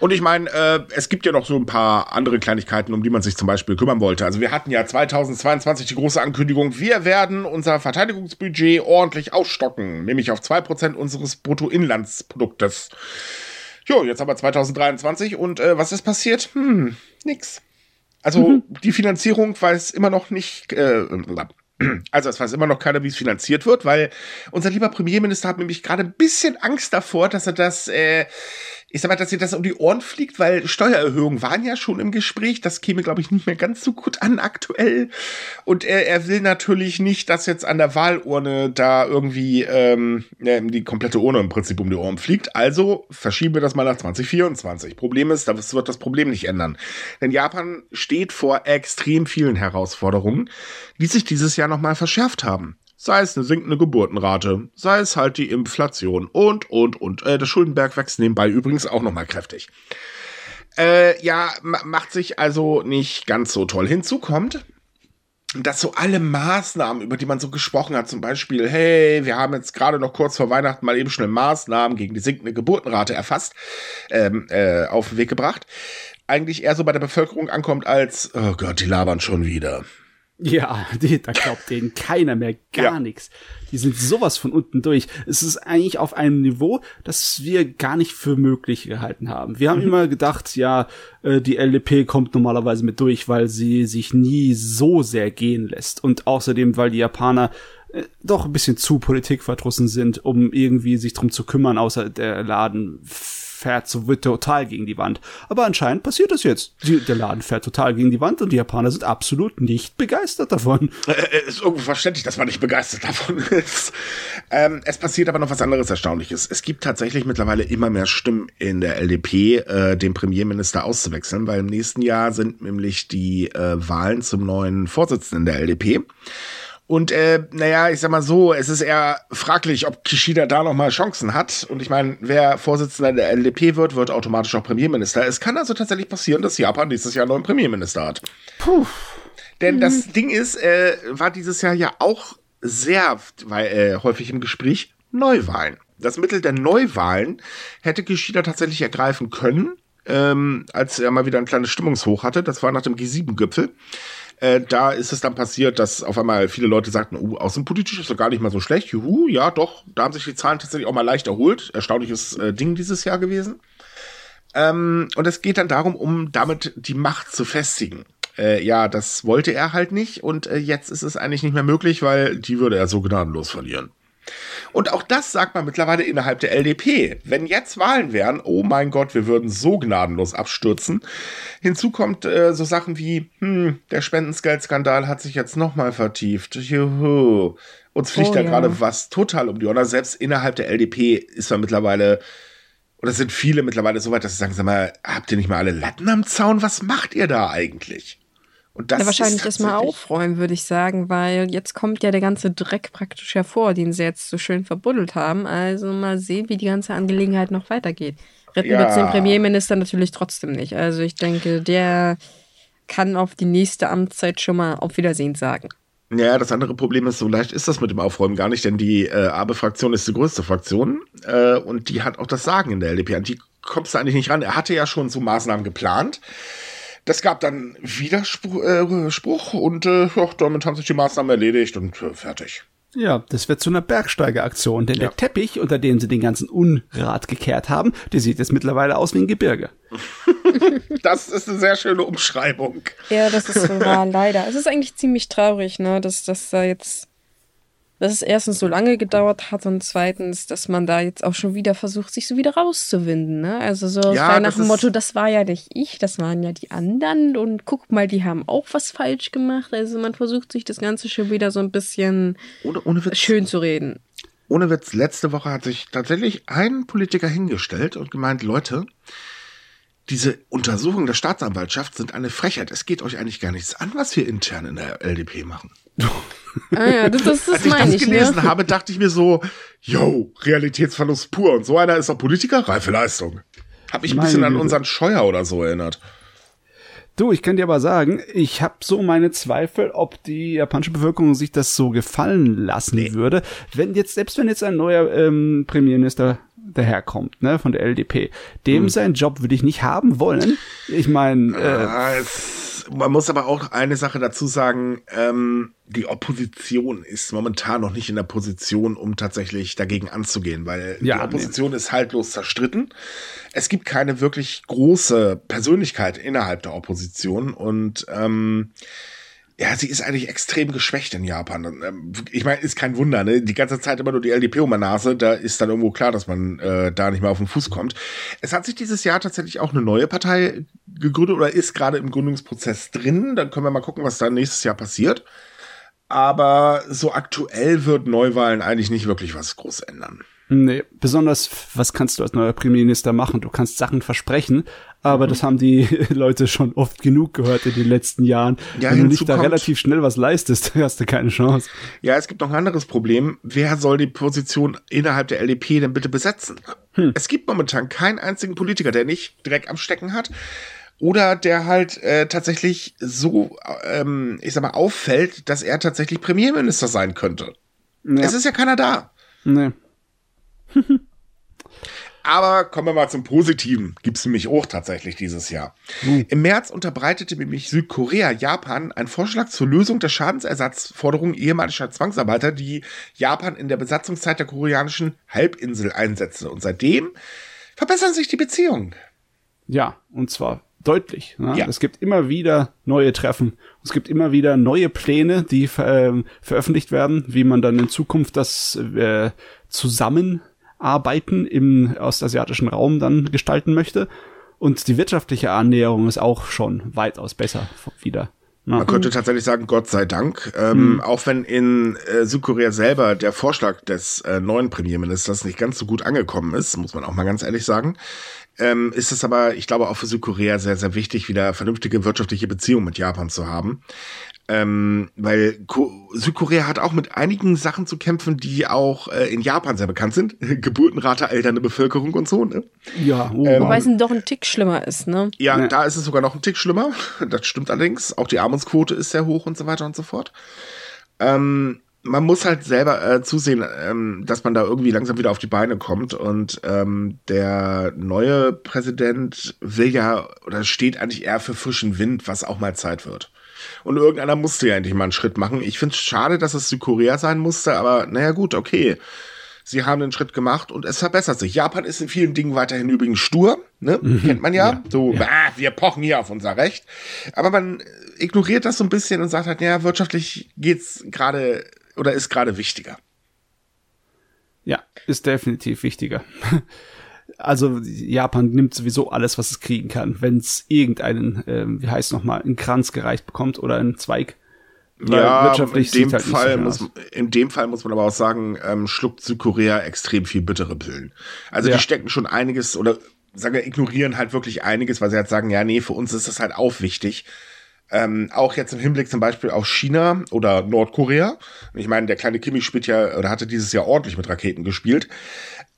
Und ich meine, äh, es gibt ja noch so ein paar andere Kleinigkeiten, um die man sich zum Beispiel kümmern wollte. Also wir hatten ja 2022 die große Ankündigung, wir werden unser Verteidigungsbudget ordentlich aufstocken, nämlich auf zwei Prozent unseres Bruttoinlandsproduktes. Jo, jetzt haben wir 2023 und äh, was ist passiert? Hm, nix. Also mhm. die Finanzierung weiß immer noch nicht, äh, also es weiß immer noch keiner, wie es finanziert wird, weil unser lieber Premierminister hat nämlich gerade ein bisschen Angst davor, dass er das äh, ich sag mal, dass ihr das um die Ohren fliegt, weil Steuererhöhungen waren ja schon im Gespräch. Das käme, glaube ich, nicht mehr ganz so gut an aktuell. Und er, er will natürlich nicht, dass jetzt an der Wahlurne da irgendwie ähm, die komplette Urne im Prinzip um die Ohren fliegt. Also verschieben wir das mal nach 2024. Problem ist, das wird das Problem nicht ändern. Denn Japan steht vor extrem vielen Herausforderungen, die sich dieses Jahr nochmal verschärft haben sei es eine sinkende Geburtenrate, sei es halt die Inflation und, und, und. Äh, der Schuldenberg wächst nebenbei übrigens auch nochmal kräftig. Äh, ja, macht sich also nicht ganz so toll. Hinzu kommt, dass so alle Maßnahmen, über die man so gesprochen hat, zum Beispiel, hey, wir haben jetzt gerade noch kurz vor Weihnachten mal eben schnell Maßnahmen gegen die sinkende Geburtenrate erfasst, ähm, äh, auf den Weg gebracht, eigentlich eher so bei der Bevölkerung ankommt als, oh Gott, die labern schon wieder. Ja, die, da glaubt denen keiner mehr gar ja. nichts. Die sind sowas von unten durch. Es ist eigentlich auf einem Niveau, das wir gar nicht für möglich gehalten haben. Wir haben mhm. immer gedacht, ja, äh, die LDP kommt normalerweise mit durch, weil sie sich nie so sehr gehen lässt. Und außerdem, weil die Japaner äh, doch ein bisschen zu politikverdrussen sind, um irgendwie sich drum zu kümmern, außer der Laden fährt so wird total gegen die Wand. Aber anscheinend passiert das jetzt. Die, der Laden fährt total gegen die Wand und die Japaner sind absolut nicht begeistert davon. Äh, äh ist irgendwo verständlich, dass man nicht begeistert davon ist. Ähm, es passiert aber noch was anderes Erstaunliches. Es gibt tatsächlich mittlerweile immer mehr Stimmen in der LDP, äh, den Premierminister auszuwechseln, weil im nächsten Jahr sind nämlich die äh, Wahlen zum neuen Vorsitzenden der LDP. Und äh, naja, ich sag mal so, es ist eher fraglich, ob Kishida da noch mal Chancen hat. Und ich meine, wer Vorsitzender der LDP wird, wird automatisch auch Premierminister. Es kann also tatsächlich passieren, dass Japan nächstes Jahr einen neuen Premierminister hat. Puh. Denn mhm. das Ding ist, äh, war dieses Jahr ja auch sehr weil, äh, häufig im Gespräch Neuwahlen. Das Mittel der Neuwahlen hätte Kishida tatsächlich ergreifen können, ähm, als er mal wieder ein kleines Stimmungshoch hatte. Das war nach dem G7-Gipfel. Äh, da ist es dann passiert, dass auf einmal viele Leute sagten, uh, außenpolitisch ist doch gar nicht mal so schlecht. Juhu, ja, doch, da haben sich die Zahlen tatsächlich auch mal leicht erholt. Erstaunliches äh, Ding dieses Jahr gewesen. Ähm, und es geht dann darum, um damit die Macht zu festigen. Äh, ja, das wollte er halt nicht und äh, jetzt ist es eigentlich nicht mehr möglich, weil die würde er so gnadenlos verlieren. Und auch das sagt man mittlerweile innerhalb der LDP. Wenn jetzt Wahlen wären, oh mein Gott, wir würden so gnadenlos abstürzen. Hinzu kommt äh, so Sachen wie, hm, der Spendensgeldskandal hat sich jetzt nochmal vertieft. Juhu. Uns fliegt oh, da ja. gerade was total um die Ohren. Selbst innerhalb der LDP ist man mittlerweile, oder sind viele mittlerweile so weit, dass sie sagen, sag mal, habt ihr nicht mal alle Latten am Zaun? Was macht ihr da eigentlich? Und das ja, wahrscheinlich erstmal aufräumen, würde ich sagen, weil jetzt kommt ja der ganze Dreck praktisch hervor, den sie jetzt so schön verbuddelt haben. Also mal sehen, wie die ganze Angelegenheit noch weitergeht. Retten ja. wird den Premierminister natürlich trotzdem nicht. Also ich denke, der kann auf die nächste Amtszeit schon mal auf Wiedersehen sagen. Ja, das andere Problem ist, so leicht ist das mit dem Aufräumen gar nicht, denn die äh, Abe-Fraktion ist die größte Fraktion äh, und die hat auch das Sagen in der LDP. An die kommst du eigentlich nicht ran. Er hatte ja schon so Maßnahmen geplant. Das gab dann Widerspruch äh, und äh, ja, damit haben sich die Maßnahmen erledigt und äh, fertig. Ja, das wird zu einer Bergsteigeraktion, denn ja. der Teppich, unter dem sie den ganzen Unrat gekehrt haben, der sieht jetzt mittlerweile aus wie ein Gebirge. das ist eine sehr schöne Umschreibung. Ja, das ist wahr, leider. Es ist eigentlich ziemlich traurig, ne, dass das da jetzt dass es erstens so lange gedauert hat und zweitens, dass man da jetzt auch schon wieder versucht, sich so wieder rauszuwinden. Ne? Also so ja, nach dem Motto, das war ja nicht ich, das waren ja die anderen und guck mal, die haben auch was falsch gemacht. Also man versucht sich das Ganze schon wieder so ein bisschen ohne, ohne Witz, schön zu reden. Ohne Witz, letzte Woche hat sich tatsächlich ein Politiker hingestellt und gemeint, Leute, diese Untersuchungen der Staatsanwaltschaft sind eine Frechheit. Es geht euch eigentlich gar nichts an, was wir intern in der LDP machen. Ah ja, das, das, das Als ich das ich, ne? gelesen ne? habe, dachte ich mir so, yo, Realitätsverlust pur. Und so einer ist auch Politiker, reife Leistung. Hab mich ein bisschen an unseren Scheuer oder so erinnert. Du, ich kann dir aber sagen, ich habe so meine Zweifel, ob die japanische Bevölkerung sich das so gefallen lassen nee. würde, wenn jetzt selbst wenn jetzt ein neuer ähm, Premierminister daherkommt, ne, von der LDP, dem hm. seinen Job würde ich nicht haben wollen. Ich meine, äh, ah, man muss aber auch eine Sache dazu sagen, ähm, die Opposition ist momentan noch nicht in der Position, um tatsächlich dagegen anzugehen, weil ja, die Opposition nee. ist haltlos zerstritten. Es gibt keine wirklich große Persönlichkeit innerhalb der Opposition und ähm, ja, sie ist eigentlich extrem geschwächt in Japan. Ähm, ich meine, ist kein Wunder, ne? Die ganze Zeit immer nur die LDP um die Nase, da ist dann irgendwo klar, dass man äh, da nicht mehr auf den Fuß kommt. Es hat sich dieses Jahr tatsächlich auch eine neue Partei gegründet oder ist gerade im Gründungsprozess drin. Dann können wir mal gucken, was da nächstes Jahr passiert. Aber so aktuell wird Neuwahlen eigentlich nicht wirklich was groß ändern. Nee, besonders, was kannst du als neuer Premierminister machen? Du kannst Sachen versprechen, aber mhm. das haben die Leute schon oft genug gehört in den letzten Jahren. Ja, Wenn du nicht da relativ schnell was leistest, hast du keine Chance. Ja, es gibt noch ein anderes Problem. Wer soll die Position innerhalb der LDP denn bitte besetzen? Hm. Es gibt momentan keinen einzigen Politiker, der nicht Dreck am Stecken hat oder der halt äh, tatsächlich so, ähm, ich sag mal, auffällt, dass er tatsächlich Premierminister sein könnte. Ja. Es ist ja keiner da. Nee. Aber kommen wir mal zum Positiven. Gibt es nämlich auch tatsächlich dieses Jahr. Mhm. Im März unterbreitete nämlich Südkorea Japan einen Vorschlag zur Lösung der Schadensersatzforderungen ehemaliger Zwangsarbeiter, die Japan in der Besatzungszeit der koreanischen Halbinsel einsetzte. Und seitdem verbessern sich die Beziehungen. Ja, und zwar deutlich. Ne? Ja. Es gibt immer wieder neue Treffen. Es gibt immer wieder neue Pläne, die äh, veröffentlicht werden, wie man dann in Zukunft das äh, zusammen Arbeiten im ostasiatischen Raum dann gestalten möchte. Und die wirtschaftliche Annäherung ist auch schon weitaus besser wieder. Na. Man könnte tatsächlich sagen, Gott sei Dank. Ähm, hm. Auch wenn in äh, Südkorea selber der Vorschlag des äh, neuen Premierministers nicht ganz so gut angekommen ist, muss man auch mal ganz ehrlich sagen, ähm, ist es aber, ich glaube, auch für Südkorea sehr, sehr wichtig, wieder vernünftige wirtschaftliche Beziehungen mit Japan zu haben. Ähm, weil Ko Südkorea hat auch mit einigen Sachen zu kämpfen, die auch äh, in Japan sehr bekannt sind. Geburtenrate, alternde Bevölkerung und so, ne? Ja, oh, ähm, wobei es doch ein Tick schlimmer ist, ne? Ja, ja, da ist es sogar noch ein Tick schlimmer. Das stimmt allerdings. Auch die Armutsquote ist sehr hoch und so weiter und so fort. Ähm, man muss halt selber äh, zusehen, ähm, dass man da irgendwie langsam wieder auf die Beine kommt. Und ähm, der neue Präsident will ja oder steht eigentlich eher für frischen Wind, was auch mal Zeit wird. Und irgendeiner musste ja endlich mal einen Schritt machen. Ich finde es schade, dass es Südkorea sein musste, aber naja gut, okay. Sie haben den Schritt gemacht und es verbessert sich. Japan ist in vielen Dingen weiterhin übrigens stur, ne? Mhm. Kennt man ja. ja. So, ja. Ah, wir pochen hier auf unser Recht. Aber man ignoriert das so ein bisschen und sagt halt, ja, wirtschaftlich geht's gerade oder ist gerade wichtiger. Ja, ist definitiv wichtiger. Also Japan nimmt sowieso alles, was es kriegen kann, wenn es irgendeinen, ähm, wie heißt nochmal, einen Kranz gereicht bekommt oder einen Zweig. ja, wirtschaftlich in dem, halt Fall muss, in dem Fall muss man aber auch sagen, ähm, schluckt Südkorea extrem viel bittere Pillen. Also ja. die stecken schon einiges oder sagen wir, ignorieren halt wirklich einiges, weil sie halt sagen, ja, nee, für uns ist das halt auch wichtig. Ähm, auch jetzt im Hinblick zum Beispiel auf China oder Nordkorea. Ich meine, der kleine Kimi spielt ja oder hatte dieses Jahr ordentlich mit Raketen gespielt.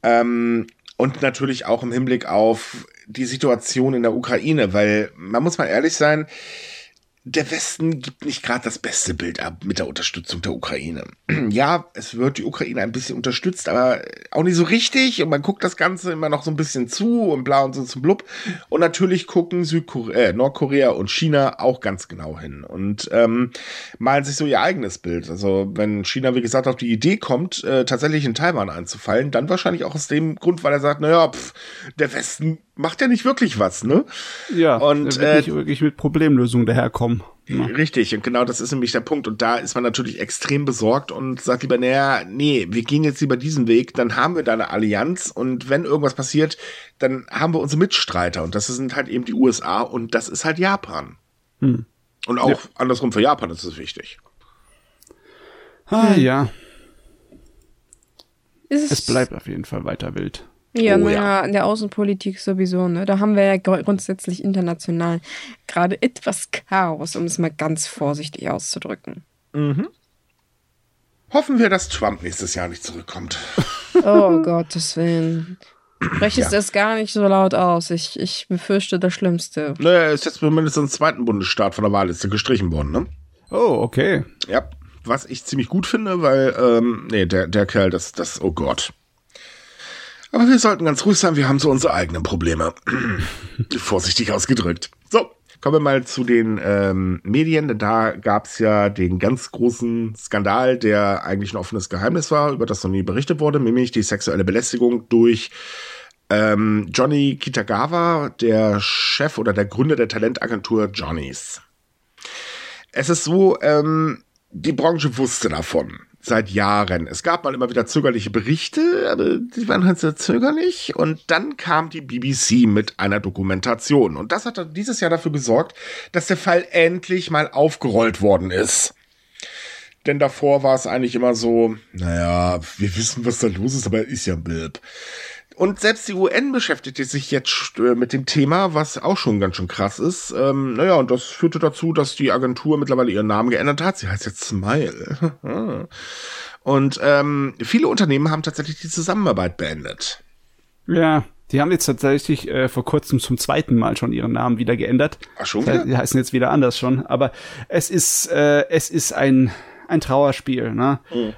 Ähm, und natürlich auch im Hinblick auf die Situation in der Ukraine, weil man muss mal ehrlich sein, der Westen gibt nicht gerade das beste Bild ab mit der Unterstützung der Ukraine. ja, es wird die Ukraine ein bisschen unterstützt, aber auch nicht so richtig. Und man guckt das Ganze immer noch so ein bisschen zu und bla und so zum Blub. Und natürlich gucken Südkorea, äh, Nordkorea und China auch ganz genau hin und ähm, malen sich so ihr eigenes Bild. Also wenn China, wie gesagt, auf die Idee kommt, äh, tatsächlich in Taiwan einzufallen, dann wahrscheinlich auch aus dem Grund, weil er sagt, naja, pff, der Westen macht ja nicht wirklich was, ne? Ja, und wird äh, nicht wirklich mit Problemlösungen daherkommen. Ja. Richtig, und genau das ist nämlich der Punkt. Und da ist man natürlich extrem besorgt und sagt lieber, naja, nee, wir gehen jetzt lieber diesen Weg, dann haben wir da eine Allianz und wenn irgendwas passiert, dann haben wir unsere Mitstreiter und das sind halt eben die USA und das ist halt Japan. Hm. Und auch ja. andersrum für Japan ist es wichtig. Ah, ja. Es, es bleibt auf jeden Fall weiter wild. Ja, oh, naja, in der Außenpolitik sowieso, ne? Da haben wir ja grundsätzlich international gerade etwas Chaos, um es mal ganz vorsichtig auszudrücken. Mhm. Hoffen wir, dass Trump nächstes Jahr nicht zurückkommt. Oh Gottes Willen. Spreche ja. das gar nicht so laut aus. Ich, ich befürchte das Schlimmste. Naja, er ist jetzt zumindest im zweiten Bundesstaat von der Wahlliste gestrichen worden, ne? Oh, okay. Ja, was ich ziemlich gut finde, weil, ähm, nee, der, der Kerl, das, das, oh Gott. Aber wir sollten ganz ruhig sein, wir haben so unsere eigenen Probleme. Vorsichtig ausgedrückt. So, kommen wir mal zu den ähm, Medien. Da gab es ja den ganz großen Skandal, der eigentlich ein offenes Geheimnis war, über das noch nie berichtet wurde, nämlich die sexuelle Belästigung durch ähm, Johnny Kitagawa, der Chef oder der Gründer der Talentagentur Johnny's. Es ist so, ähm, die Branche wusste davon seit Jahren. Es gab mal immer wieder zögerliche Berichte, aber die waren halt sehr zögerlich. Und dann kam die BBC mit einer Dokumentation. Und das hat dieses Jahr dafür gesorgt, dass der Fall endlich mal aufgerollt worden ist. Denn davor war es eigentlich immer so, naja, wir wissen, was da los ist, aber ist ja Bilb. Und selbst die UN beschäftigte sich jetzt äh, mit dem Thema, was auch schon ganz schön krass ist. Ähm, naja, und das führte dazu, dass die Agentur mittlerweile ihren Namen geändert hat. Sie heißt jetzt Smile. und ähm, viele Unternehmen haben tatsächlich die Zusammenarbeit beendet. Ja, die haben jetzt tatsächlich äh, vor kurzem zum zweiten Mal schon ihren Namen wieder geändert. Ach schon wieder? Die heißen jetzt wieder anders schon. Aber es ist, äh, es ist ein, ein Trauerspiel. Ne? Mhm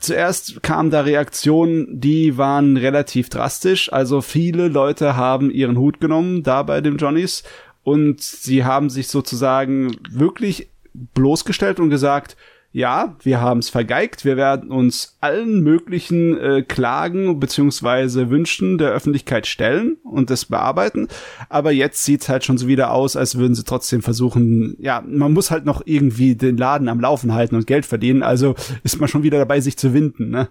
zuerst kamen da Reaktionen, die waren relativ drastisch. Also viele Leute haben ihren Hut genommen da bei dem Johnnies und sie haben sich sozusagen wirklich bloßgestellt und gesagt, ja, wir haben es vergeigt, wir werden uns allen möglichen äh, Klagen beziehungsweise Wünschen der Öffentlichkeit stellen und das bearbeiten. Aber jetzt sieht's halt schon so wieder aus, als würden sie trotzdem versuchen, ja, man muss halt noch irgendwie den Laden am Laufen halten und Geld verdienen. Also ist man schon wieder dabei, sich zu winden. Ne?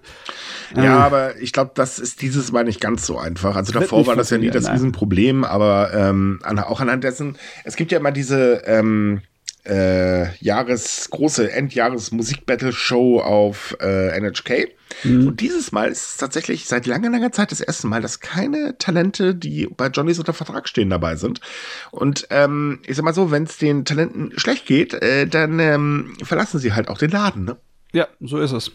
Ja, ähm, aber ich glaube, das ist dieses Mal nicht ganz so einfach. Also davor war das ja nie das Riesenproblem, aber ähm, auch anhand dessen, es gibt ja immer diese ähm, äh, Jahres, große Endjahres-Musik-Battle-Show auf äh, NHK. Mhm. Und dieses Mal ist es tatsächlich seit langer, langer Zeit das erste Mal, dass keine Talente, die bei Johnnys unter Vertrag stehen, dabei sind. Und ähm, ich sag mal so, wenn es den Talenten schlecht geht, äh, dann ähm, verlassen sie halt auch den Laden, ne? Ja, so ist es.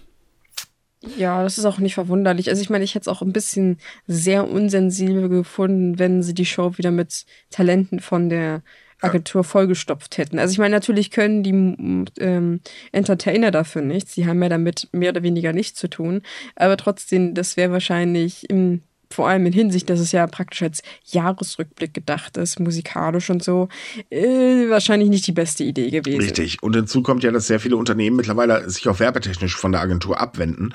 Ja, das ist auch nicht verwunderlich. Also ich meine, ich hätte es auch ein bisschen sehr unsensibel gefunden, wenn sie die Show wieder mit Talenten von der Agentur vollgestopft hätten. Also ich meine, natürlich können die ähm, Entertainer dafür nichts. Sie haben ja damit mehr oder weniger nichts zu tun. Aber trotzdem, das wäre wahrscheinlich im vor allem in Hinsicht, dass es ja praktisch als Jahresrückblick gedacht ist, musikalisch und so, äh, wahrscheinlich nicht die beste Idee gewesen. Richtig. Und hinzu kommt ja, dass sehr viele Unternehmen mittlerweile sich auch werbetechnisch von der Agentur abwenden.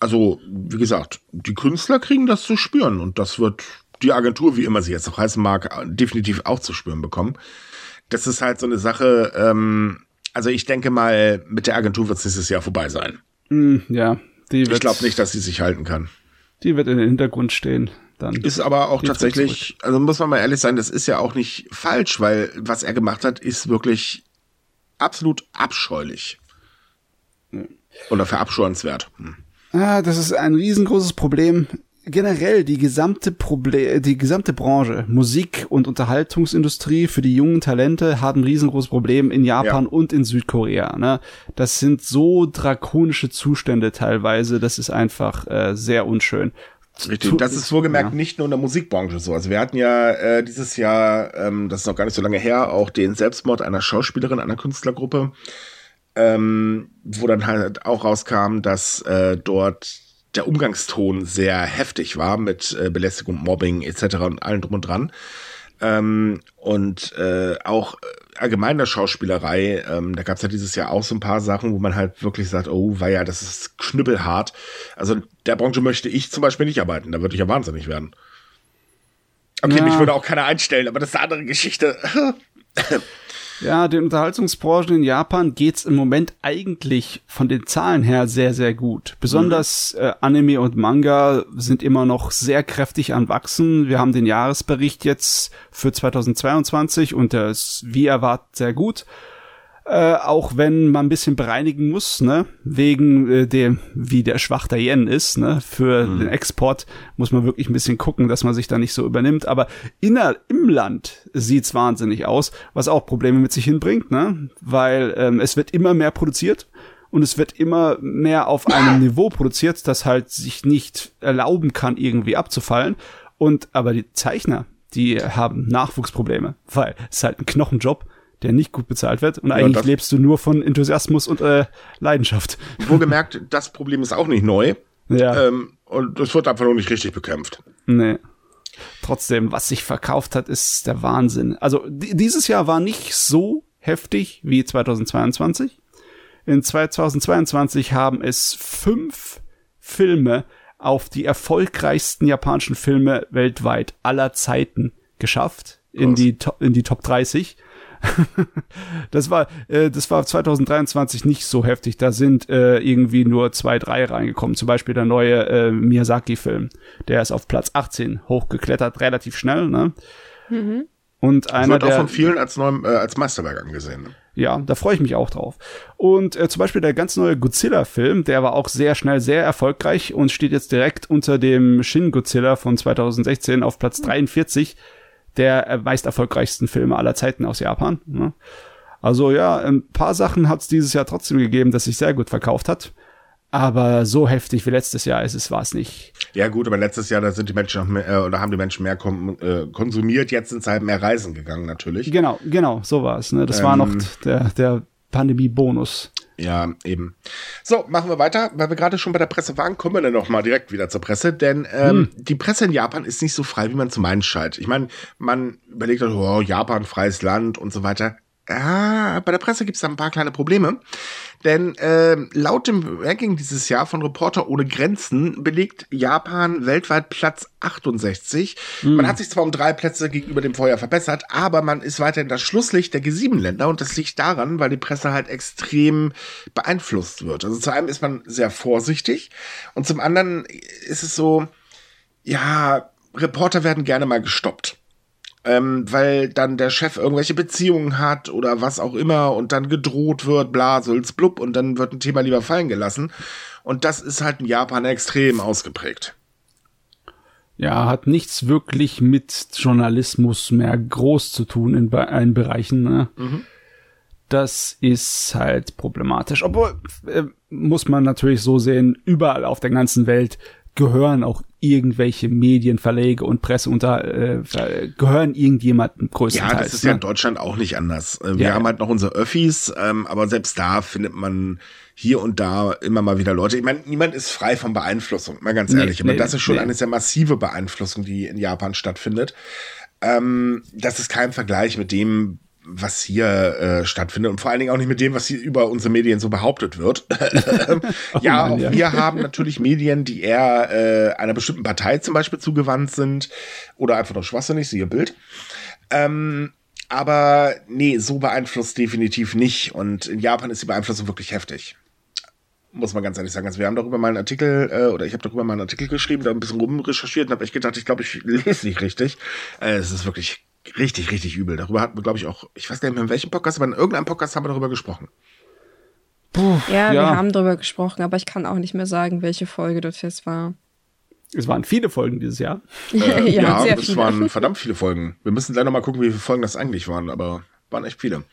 Also, wie gesagt, die Künstler kriegen das zu spüren und das wird die Agentur, wie immer sie jetzt auch heißen mag, definitiv auch zu spüren bekommen. Das ist halt so eine Sache, ähm, also ich denke mal, mit der Agentur wird es nächstes Jahr vorbei sein. Mm, ja. ich glaube nicht, dass sie sich halten kann. Die wird in den Hintergrund stehen. Dann ist aber auch tatsächlich, also muss man mal ehrlich sein, das ist ja auch nicht falsch, weil was er gemacht hat, ist wirklich absolut abscheulich. Oder verabscheuenswert. Hm. Ah, das ist ein riesengroßes Problem generell die gesamte Problem, die gesamte Branche, Musik und Unterhaltungsindustrie für die jungen Talente haben ein riesengroßes Problem in Japan ja. und in Südkorea. Ne? Das sind so drakonische Zustände teilweise, das ist einfach äh, sehr unschön. Richtig, das ist wohlgemerkt ja. nicht nur in der Musikbranche so. Also wir hatten ja äh, dieses Jahr, ähm, das ist noch gar nicht so lange her, auch den Selbstmord einer Schauspielerin, einer Künstlergruppe, ähm, wo dann halt auch rauskam, dass äh, dort der Umgangston sehr heftig war mit äh, Belästigung, Mobbing etc. und allem drum und dran. Ähm, und äh, auch äh, allgemeiner Schauspielerei, ähm, da gab es ja dieses Jahr auch so ein paar Sachen, wo man halt wirklich sagt, oh, war ja, das ist knüppelhart. Also der Branche möchte ich zum Beispiel nicht arbeiten, da würde ich ja wahnsinnig werden. Okay, ja. mich würde auch keiner einstellen, aber das ist eine andere Geschichte. Ja, den Unterhaltungsbranchen in Japan geht's im Moment eigentlich von den Zahlen her sehr, sehr gut. Besonders mhm. äh, Anime und Manga sind immer noch sehr kräftig an Wachsen. Wir haben den Jahresbericht jetzt für 2022 und der ist wie erwartet sehr gut. Äh, auch wenn man ein bisschen bereinigen muss, ne, wegen äh, dem, wie der schwach der Yen ist, ne, für mhm. den Export muss man wirklich ein bisschen gucken, dass man sich da nicht so übernimmt. Aber inner, im Land sieht's wahnsinnig aus, was auch Probleme mit sich hinbringt, ne, weil ähm, es wird immer mehr produziert und es wird immer mehr auf einem Niveau produziert, das halt sich nicht erlauben kann, irgendwie abzufallen. Und aber die Zeichner, die haben Nachwuchsprobleme, weil es ist halt ein Knochenjob der nicht gut bezahlt wird. Und eigentlich ja, lebst du nur von Enthusiasmus und äh, Leidenschaft. Wohlgemerkt, das Problem ist auch nicht neu. Ja. Ähm, und es wird einfach nur nicht richtig bekämpft. Nee. Trotzdem, was sich verkauft hat, ist der Wahnsinn. Also dieses Jahr war nicht so heftig wie 2022. In 2022 haben es fünf Filme auf die erfolgreichsten japanischen Filme weltweit aller Zeiten geschafft in die, in die Top 30. das war, äh, das war 2023 nicht so heftig. Da sind äh, irgendwie nur zwei, drei reingekommen. Zum Beispiel der neue äh, Miyazaki-Film. Der ist auf Platz 18 hochgeklettert, relativ schnell, ne? Mhm. Und einer wird auch der, von vielen als, neuem, äh, als Meisterwerk angesehen. Ne? Ja, da freue ich mich auch drauf. Und äh, zum Beispiel der ganz neue Godzilla-Film, der war auch sehr schnell sehr erfolgreich und steht jetzt direkt unter dem Shin Godzilla von 2016 auf Platz 43 der äh, meist erfolgreichsten Filme aller Zeiten aus Japan. Ne? Also ja, ein paar Sachen hat es dieses Jahr trotzdem gegeben, dass sich sehr gut verkauft hat. Aber so heftig wie letztes Jahr ist es, war es nicht. Ja gut, aber letztes Jahr, da sind die Menschen noch mehr, äh, oder haben die Menschen mehr äh, konsumiert, jetzt sind sie halt mehr reisen gegangen natürlich. Genau, genau, so war es. Ne? Das ähm, war noch der, der Pandemie-Bonus. Ja, eben. So, machen wir weiter. Weil wir gerade schon bei der Presse waren, kommen wir dann noch mal direkt wieder zur Presse. Denn ähm, hm. die Presse in Japan ist nicht so frei, wie man zu meinen scheint. Ich meine, man überlegt, oh, Japan, freies Land und so weiter. Ah, bei der Presse gibt es da ein paar kleine Probleme. Denn äh, laut dem Ranking dieses Jahr von Reporter ohne Grenzen belegt Japan weltweit Platz 68. Mhm. Man hat sich zwar um drei Plätze gegenüber dem Vorjahr verbessert, aber man ist weiterhin das Schlusslicht der G7-Länder und das liegt daran, weil die Presse halt extrem beeinflusst wird. Also zu einem ist man sehr vorsichtig und zum anderen ist es so, ja, Reporter werden gerne mal gestoppt. Ähm, weil dann der Chef irgendwelche Beziehungen hat oder was auch immer und dann gedroht wird, bla, blub und dann wird ein Thema lieber fallen gelassen. Und das ist halt in Japan extrem ausgeprägt. Ja, hat nichts wirklich mit Journalismus mehr groß zu tun in allen Bereichen. Ne? Mhm. Das ist halt problematisch. Obwohl, äh, muss man natürlich so sehen, überall auf der ganzen Welt gehören auch irgendwelche Medien, Verlage und Presse unter, äh, gehören irgendjemandem größtenteils. Ja, das ist ne? ja in Deutschland auch nicht anders. Äh, wir ja. haben halt noch unsere Öffis, ähm, aber selbst da findet man hier und da immer mal wieder Leute. Ich meine, niemand ist frei von Beeinflussung, mal ganz ehrlich. Nee, aber nee, das ist schon nee. eine sehr massive Beeinflussung, die in Japan stattfindet. Ähm, das ist kein Vergleich mit dem, was hier äh, stattfindet und vor allen Dingen auch nicht mit dem, was hier über unsere Medien so behauptet wird. oh ja, Mann, ja. wir haben natürlich Medien, die eher äh, einer bestimmten Partei zum Beispiel zugewandt sind oder einfach nur schwachsinnig, siehe Bild. Ähm, aber nee, so beeinflusst definitiv nicht. Und in Japan ist die Beeinflussung wirklich heftig. Muss man ganz ehrlich sagen. Also wir haben darüber mal einen Artikel, äh, oder ich habe darüber mal einen Artikel geschrieben, da ein bisschen rumrecherchiert und habe echt gedacht, ich glaube, ich lese nicht richtig. Äh, es ist wirklich richtig, richtig übel. Darüber hatten wir, glaube ich, auch, ich weiß gar nicht mehr in welchem Podcast, aber in irgendeinem Podcast haben wir darüber gesprochen. Puh, ja, ja, wir haben darüber gesprochen, aber ich kann auch nicht mehr sagen, welche Folge das jetzt war. Es waren viele Folgen dieses Jahr. Äh, ja, ja es waren verdammt viele Folgen. Wir müssen gleich noch mal gucken, wie viele Folgen das eigentlich waren, aber waren echt viele.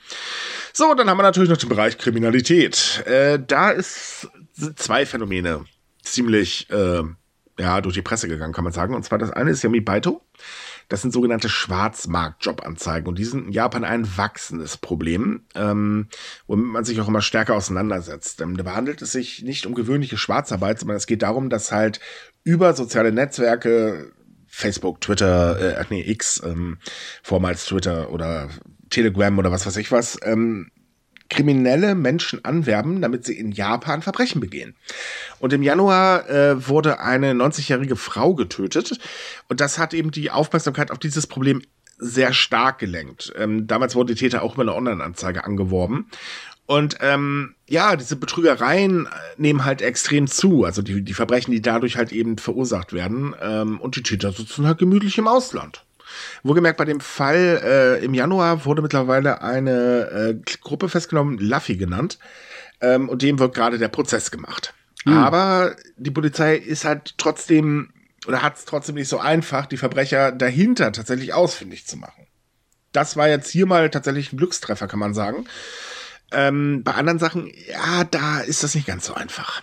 So, dann haben wir natürlich noch den Bereich Kriminalität. Äh, da ist zwei Phänomene ziemlich äh, ja, durch die Presse gegangen, kann man sagen. Und zwar das eine ist Yami Baito. Das sind sogenannte Schwarzmarkt-Jobanzeigen und die sind in Japan ein wachsendes Problem, ähm, womit man sich auch immer stärker auseinandersetzt. Ähm, da handelt es sich nicht um gewöhnliche Schwarzarbeit, sondern es geht darum, dass halt über soziale Netzwerke Facebook, Twitter, äh, nee, X, ähm, vormals Twitter oder Telegram oder was weiß ich was, ähm, kriminelle Menschen anwerben, damit sie in Japan Verbrechen begehen. Und im Januar äh, wurde eine 90-jährige Frau getötet. Und das hat eben die Aufmerksamkeit auf dieses Problem sehr stark gelenkt. Ähm, damals wurde die Täter auch über eine Online-Anzeige angeworben. Und ähm, ja, diese Betrügereien äh, nehmen halt extrem zu. Also die, die Verbrechen, die dadurch halt eben verursacht werden. Ähm, und die Täter sitzen halt gemütlich im Ausland. Wohlgemerkt, bei dem Fall äh, im Januar wurde mittlerweile eine äh, Gruppe festgenommen, Luffy genannt. Ähm, und dem wird gerade der Prozess gemacht. Hm. Aber die Polizei ist halt trotzdem oder hat es trotzdem nicht so einfach, die Verbrecher dahinter tatsächlich ausfindig zu machen. Das war jetzt hier mal tatsächlich ein Glückstreffer, kann man sagen. Ähm, bei anderen Sachen, ja, da ist das nicht ganz so einfach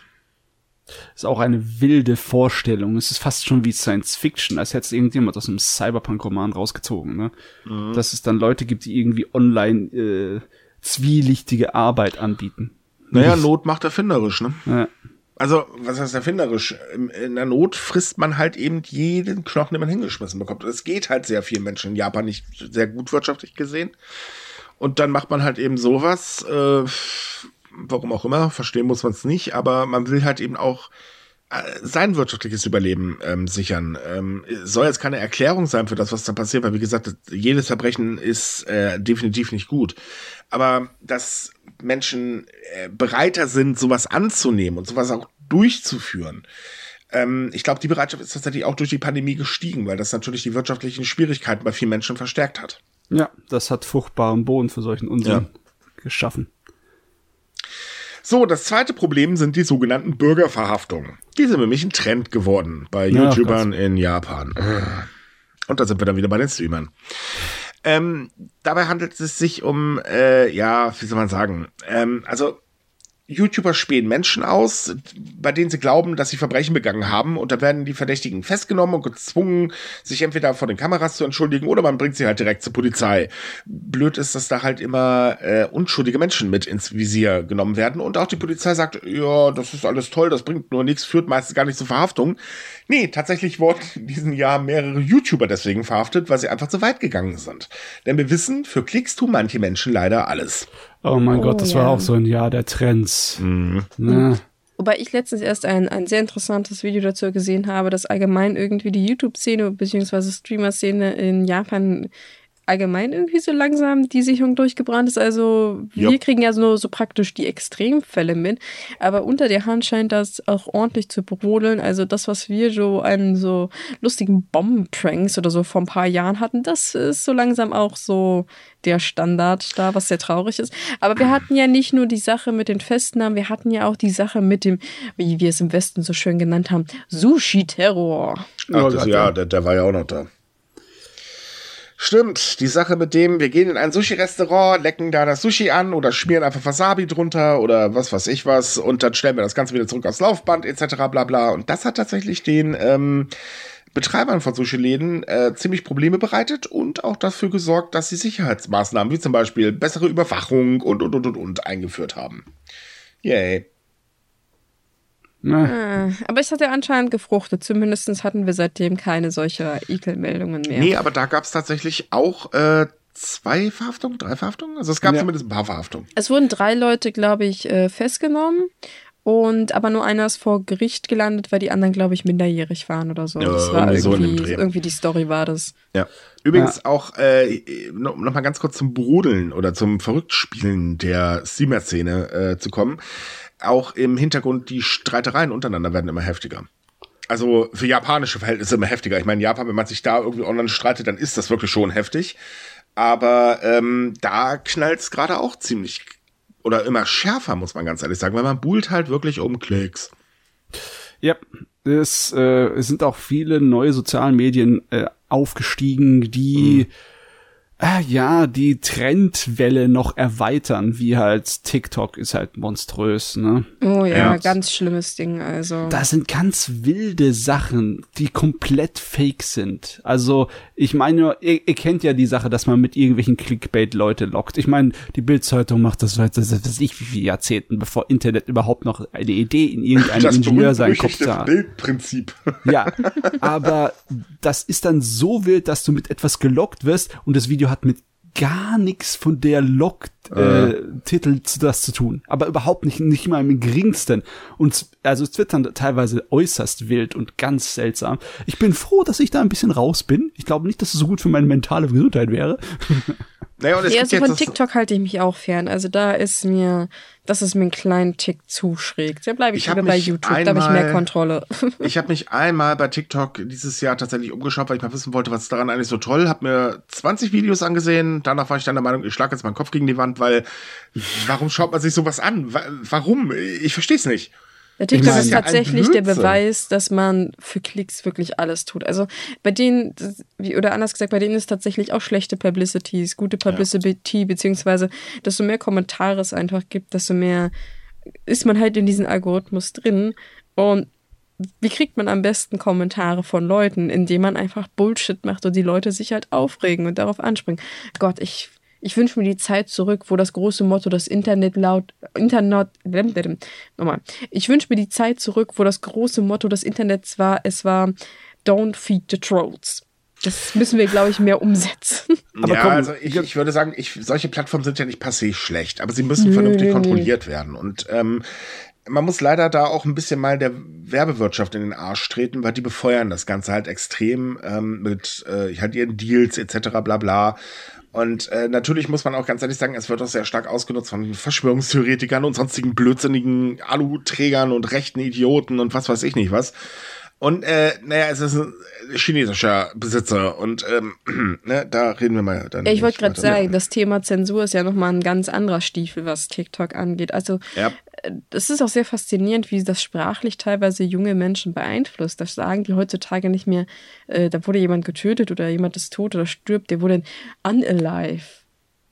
ist auch eine wilde Vorstellung. Es ist fast schon wie Science Fiction, als hätte es irgendjemand aus einem Cyberpunk-Roman rausgezogen. Ne? Mhm. Dass es dann Leute gibt, die irgendwie online äh, zwielichtige Arbeit anbieten. Naja, Not macht erfinderisch, ne? Ja. Also, was heißt erfinderisch? In der Not frisst man halt eben jeden Knochen, den man hingeschmissen bekommt. Es geht halt sehr vielen Menschen in Japan nicht sehr gut wirtschaftlich gesehen. Und dann macht man halt eben sowas. Äh, warum auch immer, verstehen muss man es nicht, aber man will halt eben auch äh, sein wirtschaftliches Überleben ähm, sichern. Ähm, soll jetzt keine Erklärung sein für das, was da passiert, weil wie gesagt, jedes Verbrechen ist äh, definitiv nicht gut. Aber dass Menschen äh, bereiter sind, sowas anzunehmen und sowas auch durchzuführen, ähm, ich glaube, die Bereitschaft ist tatsächlich auch durch die Pandemie gestiegen, weil das natürlich die wirtschaftlichen Schwierigkeiten bei vielen Menschen verstärkt hat. Ja, das hat fruchtbaren Boden für solchen Unsinn ja. geschaffen. So, das zweite Problem sind die sogenannten Bürgerverhaftungen. Die sind nämlich ein Trend geworden bei YouTubern ja, in Japan. Und da sind wir dann wieder bei den Streamern. Ähm, dabei handelt es sich um, äh, ja, wie soll man sagen, ähm, also YouTuber spähen Menschen aus, bei denen sie glauben, dass sie Verbrechen begangen haben und da werden die Verdächtigen festgenommen und gezwungen, sich entweder vor den Kameras zu entschuldigen oder man bringt sie halt direkt zur Polizei. Blöd ist, dass da halt immer äh, unschuldige Menschen mit ins Visier genommen werden und auch die Polizei sagt, ja, das ist alles toll, das bringt nur nichts, führt meistens gar nicht zur Verhaftung. Nee, tatsächlich wurden in diesem Jahr mehrere YouTuber deswegen verhaftet, weil sie einfach zu weit gegangen sind. Denn wir wissen, für Klicks tun manche Menschen leider alles. Oh mein oh, Gott, das ja. war auch so ein Jahr der Trends. Mhm. Ne? Wobei ich letztens erst ein, ein sehr interessantes Video dazu gesehen habe, dass allgemein irgendwie die YouTube-Szene bzw. Streamer-Szene in Japan allgemein irgendwie so langsam die Sicherung durchgebrannt ist. Also wir Ja. kriegen ja so, so praktisch die Extremfälle mit, aber unter der Hand scheint das auch ordentlich zu brodeln. Also das, was wir so an so lustigen Bombenpranks oder so vor ein paar Jahren hatten, das ist so langsam auch so der Standard da, was sehr traurig ist. Aber wir hatten ja nicht nur die Sache mit den Festnahmen, wir hatten ja auch die Sache mit dem, wie wir es im Westen so schön genannt haben, Sushi-Terror. Ach, das, ja. der, der war ja auch noch da. Stimmt, die Sache mit dem, wir gehen in ein Sushi-Restaurant, lecken da das Sushi an oder schmieren einfach Wasabi drunter oder was weiß ich was und dann stellen wir das Ganze wieder zurück aufs Laufband etc. bla bla. Und das hat tatsächlich den ähm, Betreibern von Sushi-Läden äh, ziemlich Probleme bereitet und auch dafür gesorgt, dass sie Sicherheitsmaßnahmen wie zum Beispiel bessere Überwachung und und und und, und eingeführt haben. Yay. Na, Äh, Aber es hat ja anscheinend gefruchtet. Zumindest hatten wir seitdem keine solche Ekelmeldungen mehr. Nee, aber da gab es tatsächlich auch äh, zwei Verhaftungen, drei Verhaftungen. Also es gab Ja. zumindest ein paar Verhaftungen. Es wurden drei Leute, glaube ich, äh, festgenommen. Und aber nur einer ist vor Gericht gelandet, weil die anderen, glaube ich, minderjährig waren oder so. Ja, das war irgendwie so irgendwie, die Story war das. Ja. Übrigens auch äh, noch, noch mal ganz kurz zum Brodeln oder zum Verrücktspielen der Streamer-Szene äh, zu kommen. Auch im Hintergrund die Streitereien untereinander werden immer heftiger. Also für japanische Verhältnisse immer heftiger. Ich meine, Japan, wenn man sich da irgendwie online streitet, dann ist das wirklich schon heftig. Aber ähm, da knallt es gerade auch ziemlich oder immer schärfer, muss man ganz ehrlich sagen, weil man buhlt halt wirklich um Klicks. ja, es, äh, es sind auch viele neue sozialen Medien äh, aufgestiegen, die äh, ja die Trendwelle noch erweitern, wie halt TikTok ist halt monströs, ne? Oh ja, Ja. ganz schlimmes Ding. Also. Da sind ganz wilde Sachen, die komplett fake sind. Also, ich meine, ihr, ihr kennt ja die Sache, dass man mit irgendwelchen Clickbait-Leute lockt. Ich meine, die Bildzeitung macht das seit, das weiß ich, wie viele Jahrzehnten, bevor Internet überhaupt noch eine Idee in irgendeinem Ingenieur seinen Kopf sah. Bildprinzip. Ja, aber das ist dann so wild, dass du mit etwas gelockt wirst und das Video hat mit gar nichts von der Lock-Titel zu das zu tun. Aber überhaupt nicht, nicht mal im geringsten. Und also es wird dann teilweise äußerst wild und ganz seltsam. Ich bin froh, dass ich da ein bisschen raus bin. Ich glaube nicht, dass es so gut für meine mentale Gesundheit wäre. Naja, und es Ja, also von TikTok halte ich mich auch fern. Also da ist mir, das ist mir ein kleinen Tick zu schräg. Da bleibe ich, Ich lieber bei YouTube, da habe ich mehr einmal- Kontrolle. Ich habe mich einmal bei TikTok dieses Jahr tatsächlich umgeschaut, weil ich mal wissen wollte, was daran eigentlich so toll. Hab mir 20 Videos angesehen. Danach war ich dann der Meinung, ich schlage jetzt meinen Kopf gegen die Wand, weil warum schaut man sich sowas an? Wa- Warum? Ich verstehe es nicht. Der TikTok meine, ist ja tatsächlich der. Beweis, dass man für Klicks wirklich alles tut. Also bei denen, das- wie- oder anders gesagt, bei denen ist tatsächlich auch schlechte Publicity, ist gute Publicity, beziehungsweise desto mehr Kommentare es einfach gibt, desto mehr ist man halt in diesen Algorithmus drin. Und wie kriegt man am besten Kommentare von Leuten, indem man einfach Bullshit macht und die Leute sich halt aufregen und darauf anspringen. Gott, ich, ich wünsche mir die Zeit zurück, wo das große Motto das Internet laut Internet nochmal. Ich wünsche mir die Zeit zurück, wo das große Motto des Internets war, es war Don't feed the trolls. Das müssen wir, glaube ich, mehr umsetzen. Aber ja, komm, also ich, ich würde sagen, ich, solche Plattformen sind ja nicht passé schlecht, aber sie müssen Nö, vernünftig nö, nö. kontrolliert werden. Und ähm, man muss leider da auch ein bisschen mal der Werbewirtschaft in den Arsch treten, weil die befeuern das Ganze halt extrem ähm, mit äh, halt ihren Deals etc. bla bla. Und äh, natürlich muss man auch ganz ehrlich sagen, es wird auch sehr stark ausgenutzt von Verschwörungstheoretikern und sonstigen blödsinnigen Aluträgern und rechten Idioten und was weiß ich nicht was. Und äh, naja, es ist ein chinesischer Besitzer und ähm, ne, da reden wir mal dann. Ich wollte gerade sagen, das Thema Zensur ist ja nochmal ein ganz anderer Stiefel, was TikTok angeht. Also Ja. Es ist auch sehr faszinierend, wie das sprachlich teilweise junge Menschen beeinflusst. Das sagen die heutzutage nicht mehr, äh, da wurde jemand getötet oder jemand ist tot oder stirbt, der wurde unalive.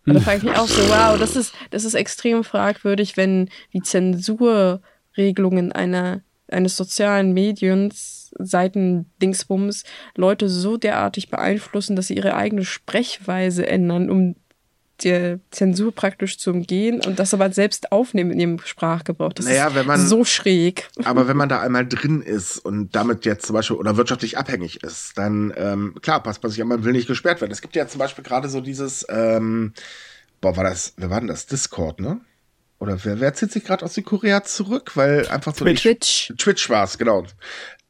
Und da frage ich mich auch so, wow, das ist, das ist extrem fragwürdig, wenn die Zensurregelungen einer, eines sozialen Mediums, Seiten-Dingsbums, Leute so derartig beeinflussen, dass sie ihre eigene Sprechweise ändern, um der Zensur praktisch zu umgehen und das aber selbst aufnehmen in ihrem Sprachgebrauch. Das Naja, ist wenn man- so schräg. Aber wenn man da einmal drin ist und damit jetzt zum Beispiel oder wirtschaftlich abhängig ist, dann ähm, klar, passt man sich an, man will nicht gesperrt werden. Es gibt ja zum Beispiel gerade so dieses, ähm, boah, war das, wer war denn das? Discord, ne? Oder wer, wer zieht sich gerade aus Südkorea zurück? Weil einfach so Twitch. Twitch. Twitch war es, genau.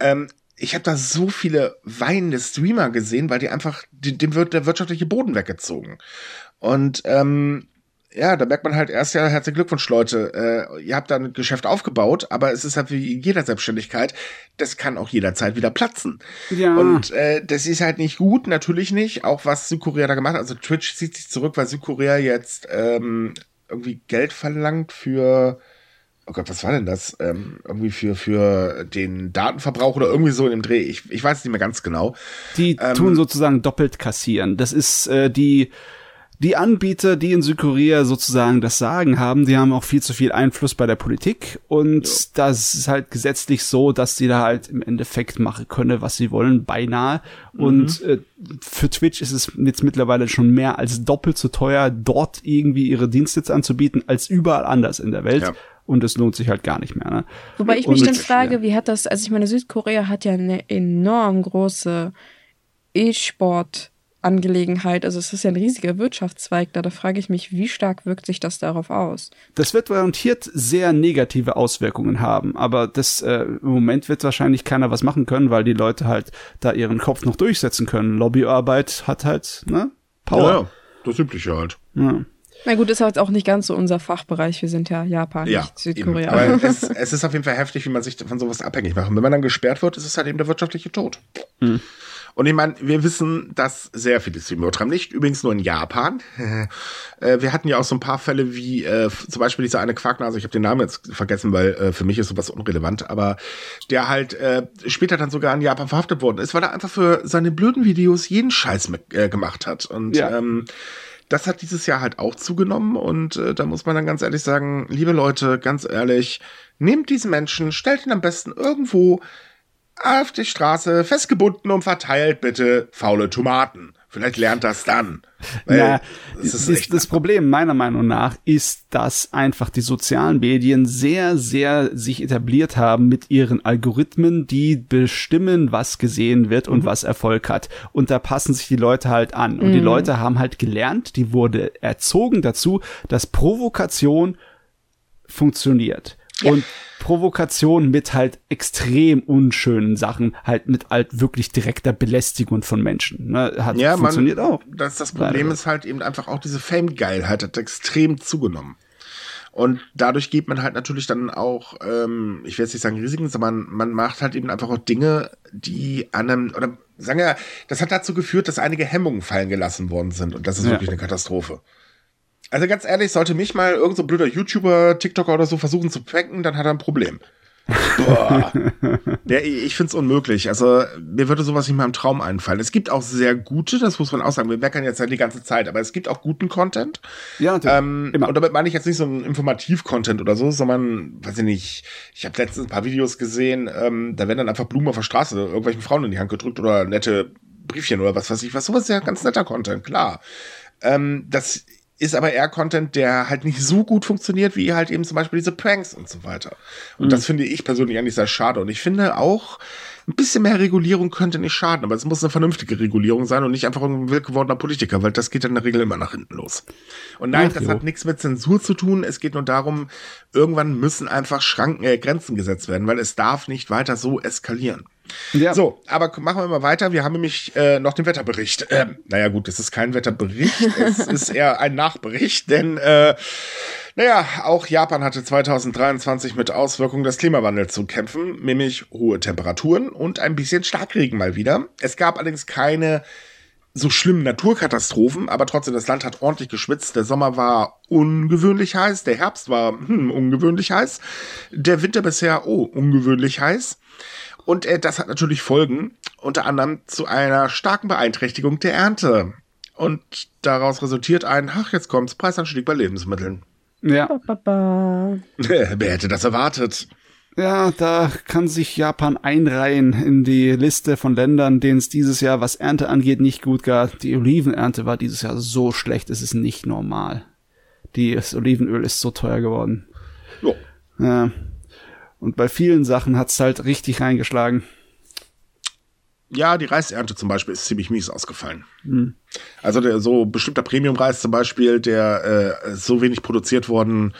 Ähm, ich habe da so viele weinende Streamer gesehen, weil die einfach, dem wird der wirtschaftliche Boden weggezogen. Und ähm, ja, da merkt man halt erst ja, herzlichen Glückwunsch, Leute. Äh, ihr habt da ein Geschäft aufgebaut, aber es ist halt wie in jeder Selbstständigkeit, das kann auch jederzeit wieder platzen. Ja. Und äh, das ist halt nicht gut, natürlich nicht. Auch was Südkorea da gemacht hat. Also Twitch zieht sich zurück, weil Südkorea jetzt ähm, irgendwie Geld verlangt für oh Gott, was war denn das? Ähm, irgendwie für, für den Datenverbrauch oder irgendwie so in dem Dreh. Ich, ich weiß nicht mehr ganz genau. Die ähm, tun sozusagen doppelt kassieren. Das ist äh, die, die Anbieter, die in Südkorea sozusagen das Sagen haben, die haben auch viel zu viel Einfluss bei der Politik und ja. das ist halt gesetzlich so, dass sie da halt im Endeffekt machen können, was sie wollen, beinahe. Mhm. Und äh, für Twitch ist es jetzt mittlerweile schon mehr als doppelt so teuer, dort irgendwie ihre Dienste anzubieten, als überall anders in der Welt. Ja und es lohnt sich halt gar nicht mehr. Ne? Wobei ich mich dann frage, wie hat das, also ich meine, Südkorea hat ja eine enorm große E-Sport- Angelegenheit. Also es ist ja ein riesiger Wirtschaftszweig da. Da frage ich mich, wie stark wirkt sich das darauf aus? Das wird garantiert sehr negative Auswirkungen haben. Aber das äh, im Moment wird wahrscheinlich keiner was machen können, weil die Leute halt da ihren Kopf noch durchsetzen können. Lobbyarbeit hat halt ne Power. Ja, ja. das übliche halt. Ja. Na gut, ist halt auch nicht ganz so unser Fachbereich. Wir sind ja Japan, ja, nicht Südkorea. Aber es, es, ist auf jeden Fall heftig, wie man sich von sowas abhängig macht. Und wenn man dann gesperrt wird, ist es halt eben der wirtschaftliche Tod. Hm. Und ich meine, wir wissen, dass sehr viele Streamer betreiben. Nicht übrigens nur in Japan. Äh, wir hatten ja auch so ein paar Fälle wie äh, zum Beispiel dieser eine Quarknase, ich habe den Namen jetzt vergessen, weil äh, für mich ist sowas unrelevant, aber der halt äh, später dann sogar in Japan verhaftet worden ist, weil er einfach für seine blöden Videos jeden Scheiß mit, äh, gemacht hat. Und ja. ähm, das hat dieses Jahr halt auch zugenommen und äh, da muss man dann ganz ehrlich sagen, liebe Leute, ganz ehrlich, nehmt diesen Menschen, stellt ihn am besten irgendwo auf die Straße festgebunden und verteilt bitte faule Tomaten. Vielleicht lernt das dann. ja, das, ist das Problem meiner Meinung nach ist, dass einfach die sozialen Medien sehr, sehr sich etabliert haben mit ihren Algorithmen, die bestimmen, was gesehen wird und mhm. was Erfolg hat. Und da passen sich die Leute halt an. Und mhm. die Leute haben halt gelernt, die wurde erzogen dazu, dass Provokation funktioniert. Ja. Und Provokation mit halt extrem unschönen Sachen, halt mit halt wirklich direkter Belästigung von Menschen. Ne? Hat ja, funktioniert man, auch. Das, das Problem Leider. ist halt eben einfach auch diese Fame-Geilheit hat extrem zugenommen. Und dadurch geht man halt natürlich dann auch, ähm, ich will jetzt nicht sagen Risiken, sondern man macht halt eben einfach auch Dinge, die an einem, oder sagen wir, das hat dazu geführt, dass einige Hemmungen fallen gelassen worden sind. Und das ist ja. wirklich eine Katastrophe. Also ganz ehrlich, sollte mich mal irgendein so blöder YouTuber, TikToker oder so versuchen zu pranken, dann hat er ein Problem. Boah. ja, ich finde es unmöglich. Also mir würde sowas nicht mal im Traum einfallen. Es gibt auch sehr gute, das muss man auch sagen. Wir meckern jetzt ja die ganze Zeit, aber es gibt auch guten Content. Ja, natürlich. Ähm, Immer. Und damit meine ich jetzt nicht so einen Informativ-Content oder so, sondern, weiß ich nicht, ich habe letztens ein paar Videos gesehen, ähm, da werden dann einfach Blumen auf der Straße irgendwelchen Frauen in die Hand gedrückt oder nette Briefchen oder was weiß ich was. Sowas ist ja ganz netter Content, klar. Ähm, das ist aber eher Content, der halt nicht so gut funktioniert, wie halt eben zum Beispiel diese Pranks und so weiter. Und mhm. das finde ich persönlich eigentlich sehr schade. Und ich finde auch, ein bisschen mehr Regulierung könnte nicht schaden, aber es muss eine vernünftige Regulierung sein und nicht einfach ein wild gewordener Politiker, weil das geht dann in der Regel immer nach hinten los. Und nein, Ach, das jo. hat nichts mit Zensur zu tun. Es geht nur darum, irgendwann müssen einfach Schranken, äh, Grenzen gesetzt werden, weil es darf nicht weiter so eskalieren. Ja. So, aber machen wir mal weiter. Wir haben nämlich äh, noch den Wetterbericht. Ähm, naja, gut, es ist kein Wetterbericht, es ist eher ein Nachbericht, denn äh, naja, auch Japan hatte 2023 mit Auswirkungen des Klimawandels zu kämpfen, nämlich hohe Temperaturen und ein bisschen Starkregen mal wieder. Es gab allerdings keine so schlimmen Naturkatastrophen, aber trotzdem, das Land hat ordentlich geschwitzt. Der Sommer war ungewöhnlich heiß, der Herbst war hm, ungewöhnlich heiß, der Winter bisher, oh, ungewöhnlich heiß. Und äh, das hat natürlich Folgen, unter anderem zu einer starken Beeinträchtigung der Ernte. Und daraus resultiert ein, ach, jetzt kommt's, Preisanstieg bei Lebensmitteln. Ja. Wer hätte das erwartet? Ja, da kann sich Japan einreihen in die Liste von Ländern, denen es dieses Jahr, was Ernte angeht, nicht gut gab. Die Olivenernte war dieses Jahr so schlecht, es ist nicht normal. Die, das Olivenöl ist so teuer geworden. Jo. Ja. Und bei vielen Sachen hat's halt richtig reingeschlagen. Ja, die Reisernte zum Beispiel ist ziemlich mies ausgefallen. Mhm. Also der, so bestimmter Premium-Reis zum Beispiel, der äh, so wenig produziert worden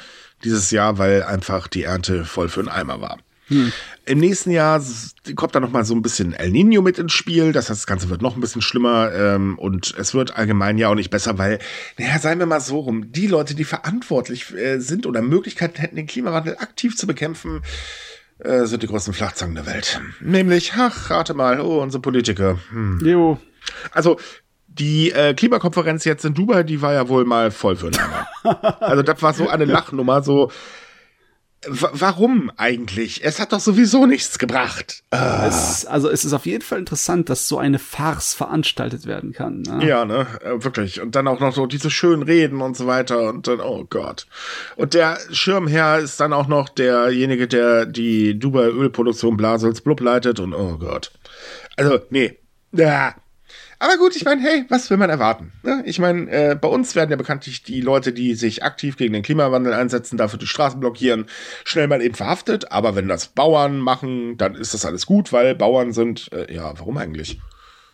dieses Jahr, weil einfach die Ernte voll für einen Eimer war. Hm. Im nächsten Jahr kommt dann noch mal so ein bisschen El Nino mit ins Spiel. Das heißt, das Ganze wird noch ein bisschen schlimmer ähm, und es wird allgemein ja auch nicht besser, weil, naja, seien wir mal so rum, die Leute, die verantwortlich äh, sind oder Möglichkeiten hätten, den Klimawandel aktiv zu bekämpfen, äh, sind die größten Flachzangen der Welt. Nämlich, ach, rate mal, oh, unsere Politiker. Hm. Jo. Also, die äh, Klimakonferenz jetzt in Dubai, die war ja wohl mal voll für einen Also das war so eine Lachnummer, so warum eigentlich? Es hat doch sowieso nichts gebracht. Ah. Es, also es ist auf jeden Fall interessant, dass so eine Farce veranstaltet werden kann. Ne? Ja, ne, äh, wirklich. Und dann auch noch so diese schönen Reden und so weiter und dann, oh Gott. Und der Schirmherr ist dann auch noch derjenige, der die Dubai Ölproduktion Blasels Blub leitet und oh Gott. Also, nee. Ja, aber gut, ich meine, hey, was will man erwarten? Ne? Ich meine, äh, bei uns werden ja bekanntlich die Leute, die sich aktiv gegen den Klimawandel einsetzen, dafür die Straßen blockieren, schnell mal eben verhaftet. Aber wenn das Bauern machen, dann ist das alles gut, weil Bauern sind, äh, ja, warum eigentlich?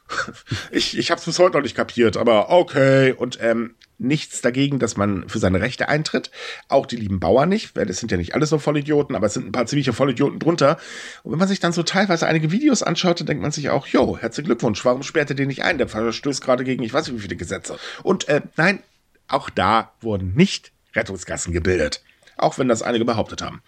ich ich habe es bis heute noch nicht kapiert, aber okay. Und ähm, nichts dagegen, dass man für seine Rechte eintritt. Auch die lieben Bauern nicht, weil das sind ja nicht alles so Vollidioten, aber es sind ein paar ziemliche Vollidioten drunter. Und wenn man sich dann so teilweise einige Videos anschaut, dann denkt man sich auch, jo, herzlichen Glückwunsch, warum sperrt ihr den nicht ein? Der verstößt gerade gegen ich weiß nicht wie viele Gesetze. Und äh, nein, auch da wurden nicht Rettungsgassen gebildet. Auch wenn das einige behauptet haben.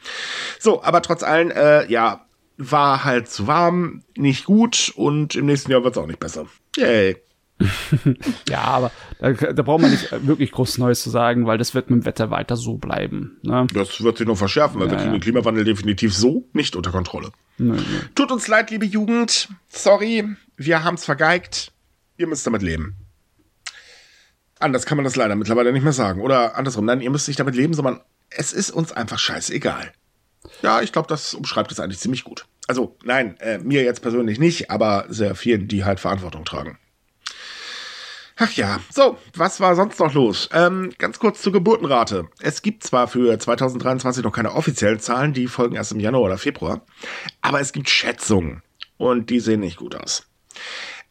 So, aber trotz allem, äh, ja, war halt zu warm, nicht gut und im nächsten Jahr wird es auch nicht besser. Yay. ja, aber da, da braucht man nicht wirklich groß Neues zu sagen, weil das wird mit dem Wetter weiter so bleiben. Ne? Das wird sich noch verschärfen, weil ja, wir kriegen ja. den Klimawandel definitiv so nicht unter Kontrolle. Nee, nee. Tut uns leid, liebe Jugend. Sorry, wir haben es vergeigt. Ihr müsst damit leben. Anders kann man das leider mittlerweile nicht mehr sagen. Oder andersrum, nein, ihr müsst nicht damit leben, sondern es ist uns einfach scheißegal. Ja, ich glaube, das umschreibt es eigentlich ziemlich gut. Also, nein, äh, mir jetzt persönlich nicht, aber sehr vielen, die halt Verantwortung tragen. Ach ja, so, was war sonst noch los? Ähm, ganz kurz zur Geburtenrate. Es gibt zwar für 2023 noch keine offiziellen Zahlen, die folgen erst im Januar oder Februar, aber es gibt Schätzungen und die sehen nicht gut aus.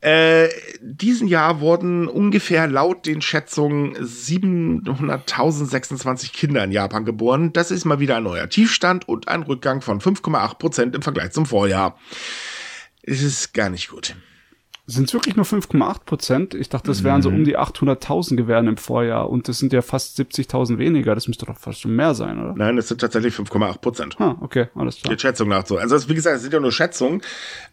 Äh, diesen Jahr wurden ungefähr laut den Schätzungen 700.026 Kinder in Japan geboren. Das ist mal wieder ein neuer Tiefstand und ein Rückgang von 5,8 Prozent im Vergleich zum Vorjahr. Es ist gar nicht gut. Sind es wirklich nur 5,8 Prozent? Ich dachte, das wären so um die 800.000 gewesen im Vorjahr und das sind ja fast 70.000 weniger. Das müsste doch fast schon mehr sein, oder? Nein, es sind tatsächlich 5,8 Prozent. Ah, okay, alles klar. Die Schätzung nach so. Also, wie gesagt, es sind ja nur Schätzungen.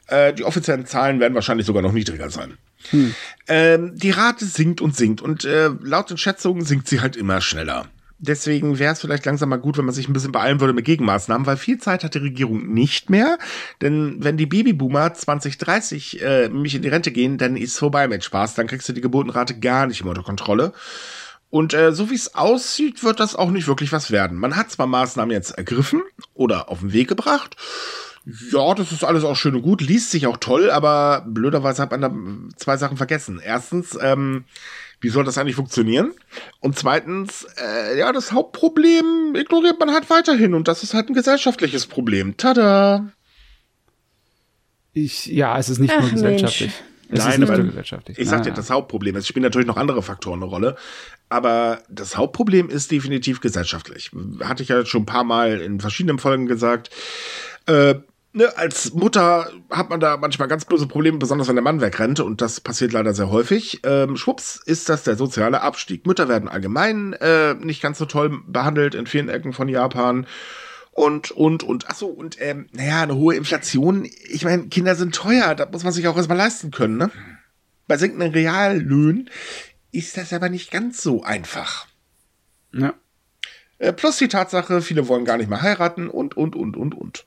Äh, die offiziellen Zahlen werden wahrscheinlich sogar noch niedriger sein. Hm. Ähm, die Rate sinkt und sinkt und äh, laut den Schätzungen sinkt sie halt immer schneller. Deswegen wäre es vielleicht langsam mal gut, wenn man sich ein bisschen beeilen würde mit Gegenmaßnahmen, weil viel Zeit hat die Regierung nicht mehr. Denn wenn die Babyboomer 2030 äh, mich in die Rente gehen, dann ist vorbei mit Spaß. Dann kriegst du die Geburtenrate gar nicht mehr unter Kontrolle. Und äh, so wie es aussieht, wird das auch nicht wirklich was werden. Man hat zwar Maßnahmen jetzt ergriffen oder auf den Weg gebracht. Ja, das ist alles auch schön und gut, liest sich auch toll, aber blöderweise hat man da zwei Sachen vergessen. Erstens, ähm, wie soll das eigentlich funktionieren? Und zweitens, äh, ja, das Hauptproblem ignoriert man halt weiterhin und das ist halt ein gesellschaftliches Problem. Tada! Ich, ja, es ist nicht Ach, nur gesellschaftlich. Mensch. Es Nein, aber gesellschaftlich. ich sag dir, das Hauptproblem, es spielen natürlich noch andere Faktoren eine Rolle, aber das Hauptproblem ist definitiv gesellschaftlich. Hatte ich ja schon ein paar Mal in verschiedenen Folgen gesagt. Äh, ne, als Mutter hat man da manchmal ganz böse Probleme, besonders wenn der Mann wegrennt und das passiert leider sehr häufig. Ähm, schwupps ist das der soziale Abstieg. Mütter werden allgemein äh, nicht ganz so toll behandelt in vielen Ecken von Japan. Und, und, und, ach so, und, ähm, naja, eine hohe Inflation. Ich meine, Kinder sind teuer, da muss man sich auch erstmal leisten können, ne? Bei sinkenden Reallöhnen ist das aber nicht ganz so einfach. Ja. Äh, plus die Tatsache, viele wollen gar nicht mehr heiraten und, und, und, und, und.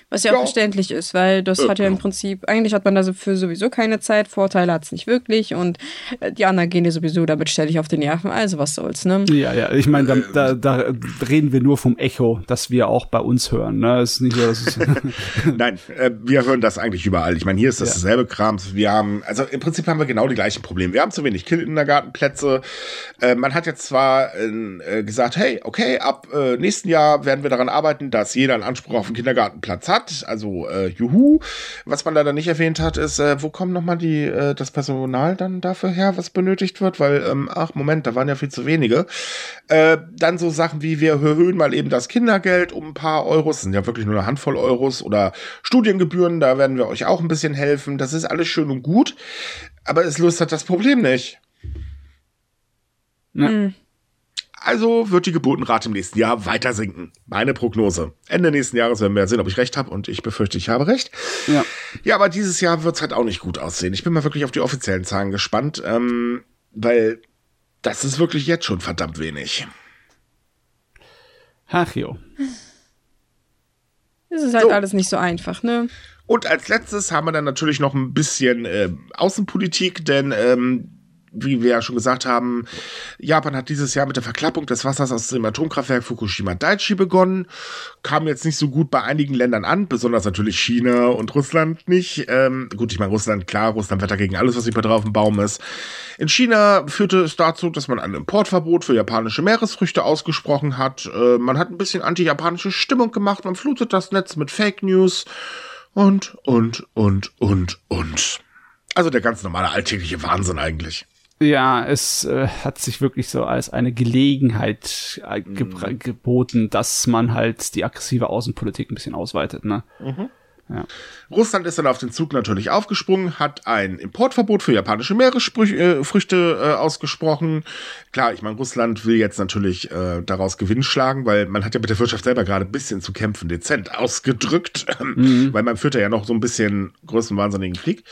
Was ja, ja, auch verständlich ist, weil das ja, hat ja im Prinzip, eigentlich hat man dafür sowieso keine Zeit, Vorteile hat es nicht wirklich und äh, die anderen gehen dir sowieso damit ständig auf den Nerven, also was soll's, ne? Ja, ja, ich meine, da, da, da, reden wir nur vom Echo, das wir auch bei uns hören, ne? ist nicht so, dass es Nein, äh, wir hören das eigentlich überall. Ich meine, hier ist das ja. dasselbe Kram. Wir haben, also im Prinzip haben wir genau die gleichen Probleme. Wir haben zu wenig Kindergartenplätze. Äh, man hat jetzt zwar äh, gesagt, hey, okay, ab äh, nächsten Jahr werden wir daran arbeiten, dass jeder einen Anspruch auf einen Kindergartenplatz Platz hat. Also äh, juhu. Was man leider nicht erwähnt hat, ist, äh, wo kommen nochmal die, äh, das Personal dann dafür her, was benötigt wird? Weil, ähm, ach Moment, da waren ja viel zu wenige. Äh, dann so Sachen wie, wir erhöhen mal eben das Kindergeld um ein paar Euros. Das sind ja wirklich nur eine Handvoll Euros. Oder Studiengebühren, da werden wir euch auch ein bisschen helfen. Das ist alles schön und gut. Aber es löst halt das Problem nicht. Ja. Mhm. Also wird die Geburtenrate im nächsten Jahr weiter sinken. Meine Prognose. Ende nächsten Jahres werden wir sehen, ob ich recht habe und ich befürchte, ich habe recht. Ja, ja aber dieses Jahr wird es halt auch nicht gut aussehen. Ich bin mal wirklich auf die offiziellen Zahlen gespannt, ähm, weil das ist wirklich jetzt schon verdammt wenig. Ach jo. Es ist halt so. alles nicht so einfach, ne? Und als letztes haben wir dann natürlich noch ein bisschen äh, Außenpolitik, denn ähm, wie wir ja schon gesagt haben, Japan hat dieses Jahr mit der Verklappung des Wassers aus dem Atomkraftwerk Fukushima Daiichi begonnen. Kam jetzt nicht so gut bei einigen Ländern an, besonders natürlich China und Russland nicht. Ähm, gut, ich meine, Russland, klar, Russland wetter gegen alles, was mehr drauf im Baum ist. In China führte es dazu, dass man ein Importverbot für japanische Meeresfrüchte ausgesprochen hat. Äh, man hat ein bisschen anti-japanische Stimmung gemacht, man flutet das Netz mit Fake News und, und, und, und, und. Also der ganz normale alltägliche Wahnsinn eigentlich. Ja, es äh, hat sich wirklich so als eine Gelegenheit äh, ge mhm. geboten, dass man halt die aggressive Außenpolitik ein bisschen ausweitet. Ne? Mhm. Ja. Russland ist dann auf den Zug natürlich aufgesprungen, hat ein Importverbot für japanische Meeresfrüchte äh, ausgesprochen. Klar, ich meine, Russland will jetzt natürlich äh, daraus Gewinn schlagen, weil man hat ja mit der Wirtschaft selber gerade ein bisschen zu kämpfen, dezent ausgedrückt, mhm. weil man führt ja noch so ein bisschen größenwahnsinnigen Krieg.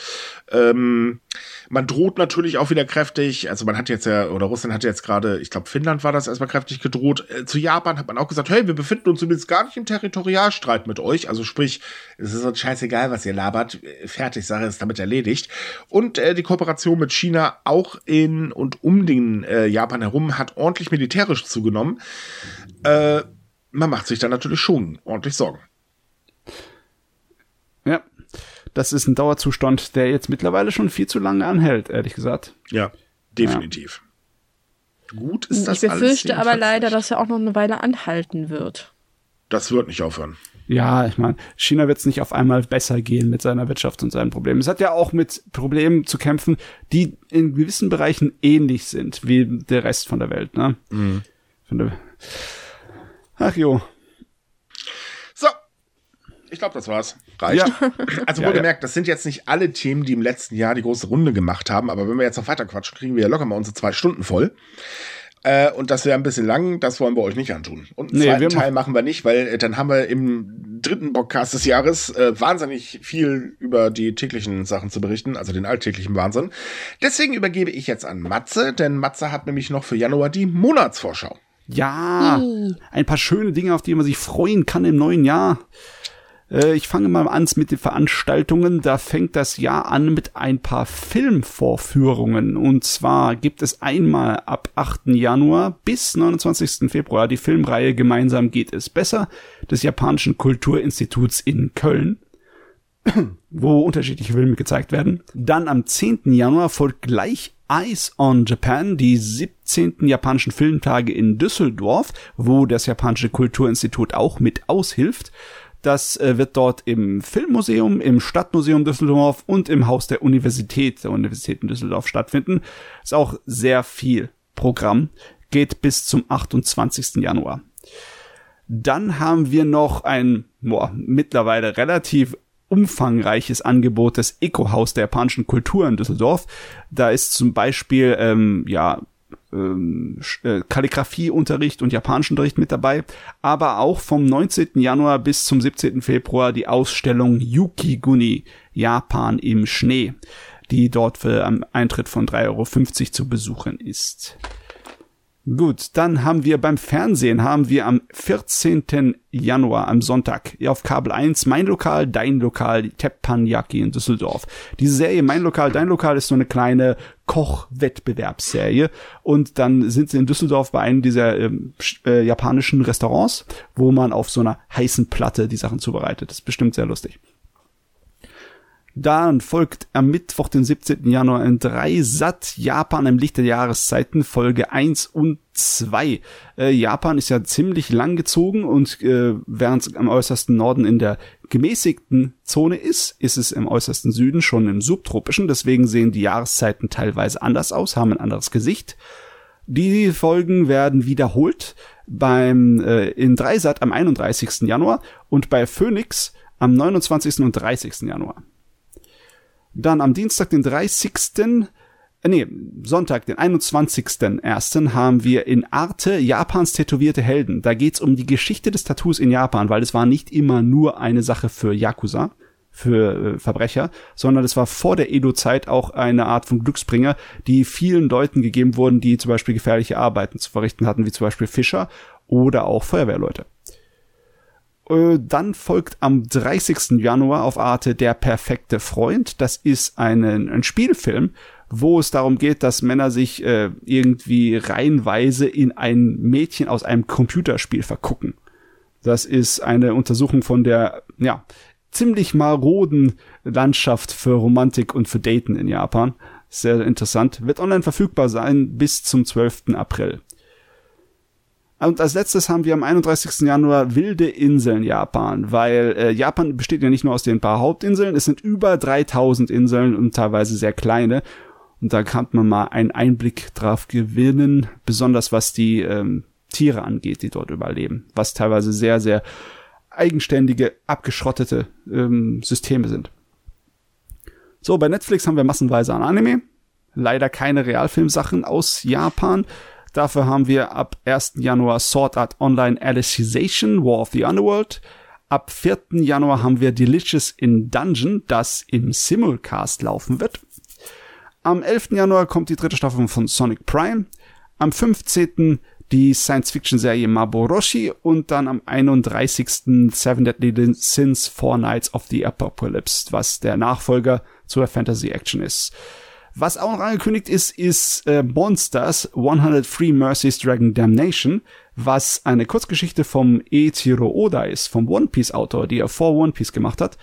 Ähm, man droht natürlich auch wieder kräftig, also man hat jetzt ja, oder Russland hat jetzt gerade, ich glaube, Finnland war das erstmal kräftig gedroht. Äh, zu Japan hat man auch gesagt, hey, wir befinden uns übrigens gar nicht im Territorialstreit mit euch. Also sprich, es ist uns scheißegal, was ihr labert. Fertig, Sache ist damit erledigt. Und äh, die Kooperation mit China auch in und um den äh, Japan herum hat ordentlich militärisch zugenommen. Äh, man macht sich da natürlich schon ordentlich Sorgen. Ja, das ist ein Dauerzustand, der jetzt mittlerweile schon viel zu lange anhält, ehrlich gesagt. Ja, definitiv. Ja. Gut ist das Ich befürchte aber leider, dass er auch noch eine Weile anhalten wird. Das wird nicht aufhören. Ja, ich meine, China wird es nicht auf einmal besser gehen mit seiner Wirtschaft und seinen Problemen. Es hat ja auch mit Problemen zu kämpfen, die in gewissen Bereichen ähnlich sind wie der Rest von der Welt. Ne? Mhm. Ach jo, ich glaube, das war's. Reicht. Ja. Also wohlgemerkt, ja, ja. das sind jetzt nicht alle Themen, die im letzten Jahr die große Runde gemacht haben, aber wenn wir jetzt noch weiter quatschen, kriegen wir ja locker mal unsere zwei Stunden voll. Äh, und das wäre ein bisschen lang, das wollen wir euch nicht antun. Und einen nee, zweiten Teil machen wir nicht, weil äh, dann haben wir im dritten Podcast des Jahres äh, wahnsinnig viel über die täglichen Sachen zu berichten, also den alltäglichen Wahnsinn. Deswegen übergebe ich jetzt an Matze, denn Matze hat nämlich noch für Januar die Monatsvorschau. Ja, ein paar schöne Dinge, auf die man sich freuen kann im neuen Jahr. Äh, ich fange mal an mit den Veranstaltungen. Da fängt das Jahr an mit ein paar Filmvorführungen. Und zwar gibt es einmal ab 8. Januar bis 29. Februar die Filmreihe Gemeinsam geht es besser des japanischen Kulturinstituts in Köln wo unterschiedliche Filme gezeigt werden. Dann am 10. Januar folgt gleich Eyes on Japan, die 17. japanischen Filmtage in Düsseldorf, wo das japanische Kulturinstitut auch mit aushilft. Das äh, wird dort im Filmmuseum, im Stadtmuseum Düsseldorf und im Haus der Universität, der Universität in Düsseldorf stattfinden. Ist auch sehr viel Programm. Geht bis zum 28. Januar. Dann haben wir noch ein boah, mittlerweile relativ umfangreiches Angebot des Eco-Haus der japanischen Kultur in Düsseldorf. Da ist zum Beispiel ähm, ja ähm, äh, Kalligraphieunterricht und Japanischunterricht mit dabei, aber auch vom 19. Januar bis zum 17. Februar die Ausstellung Yukiguni, Japan im Schnee, die dort für am Eintritt von 3,50 Euro zu besuchen ist. Gut, dann haben wir beim Fernsehen haben wir am 14. Januar am Sonntag auf Kabel 1 Mein Lokal, Dein Lokal, Teppanyaki in Düsseldorf. Diese Serie Mein Lokal, Dein Lokal ist so eine kleine Kochwettbewerbsserie und dann sind sie in Düsseldorf bei einem dieser ähm, äh, japanischen Restaurants, wo man auf so einer heißen Platte die Sachen zubereitet. Das ist bestimmt sehr lustig. Dann folgt am Mittwoch, den 17. Januar in 3 Sat Japan im Licht der Jahreszeiten Folge 1 und 2. Äh, Japan ist ja ziemlich lang gezogen und äh, während am äußersten Norden in der gemäßigten Zone ist, ist es im äußersten Süden schon im subtropischen. Deswegen sehen die Jahreszeiten teilweise anders aus, haben ein anderes Gesicht. Die Folgen werden wiederholt beim äh, in Dreisat am 31. Januar und bei Phoenix am 29. und 30. Januar. Dann am Dienstag, den 30. Äh, nee, Sonntag, den 21.01. haben wir in Arte Japans tätowierte Helden. Da geht's um die Geschichte des Tattoos in Japan, weil es war nicht immer nur eine Sache für Yakuza, für äh, Verbrecher, sondern es war vor der Edo-Zeit auch eine Art von Glücksbringer, die vielen Leuten gegeben wurden, die zum Beispiel gefährliche Arbeiten zu verrichten hatten, wie zum Beispiel Fischer oder auch Feuerwehrleute. Äh, dann folgt am 30. Januar auf Arte Der perfekte Freund. Das ist ein, ein Spielfilm, wo es darum geht, dass Männer sich äh, irgendwie reihenweise in ein Mädchen aus einem Computerspiel vergucken. Das ist eine Untersuchung von der, ja, ziemlich maroden Landschaft für Romantik und für Daten in Japan. Sehr interessant. Wird online verfügbar sein bis zum 12. April. Und als letztes haben wir am 31. Januar wilde Inseln Japan, weil äh, Japan besteht ja nicht nur aus den paar Hauptinseln, es sind über 3000 Inseln und teilweise sehr kleine. Und da kann man mal einen Einblick drauf gewinnen, besonders was die ähm, Tiere angeht, die dort überleben, was teilweise sehr, sehr eigenständige, abgeschrottete ähm, Systeme sind. So, bei Netflix haben wir massenweise an Anime. Leider keine Realfilmsachen aus Japan. Dafür haben wir ab 1. Januar Sword Art Online Alicization, War of the Underworld. Ab 4. Januar haben wir Delicious in Dungeon, das im Simulcast laufen wird. Am 11. Januar kommt die dritte Staffel von Sonic Prime. Am 15. die Science-Fiction-Serie Maboroshi und dann am 31. Seven Deadly Sins Four Nights of the Apocalypse, was der Nachfolger zur Fantasy-Action ist. Was auch noch angekündigt ist, ist äh, Monsters 103 Mercies Dragon Damnation, was eine Kurzgeschichte vom Eiichiro Oda ist, vom One Piece Autor, die er vor One Piece gemacht hat.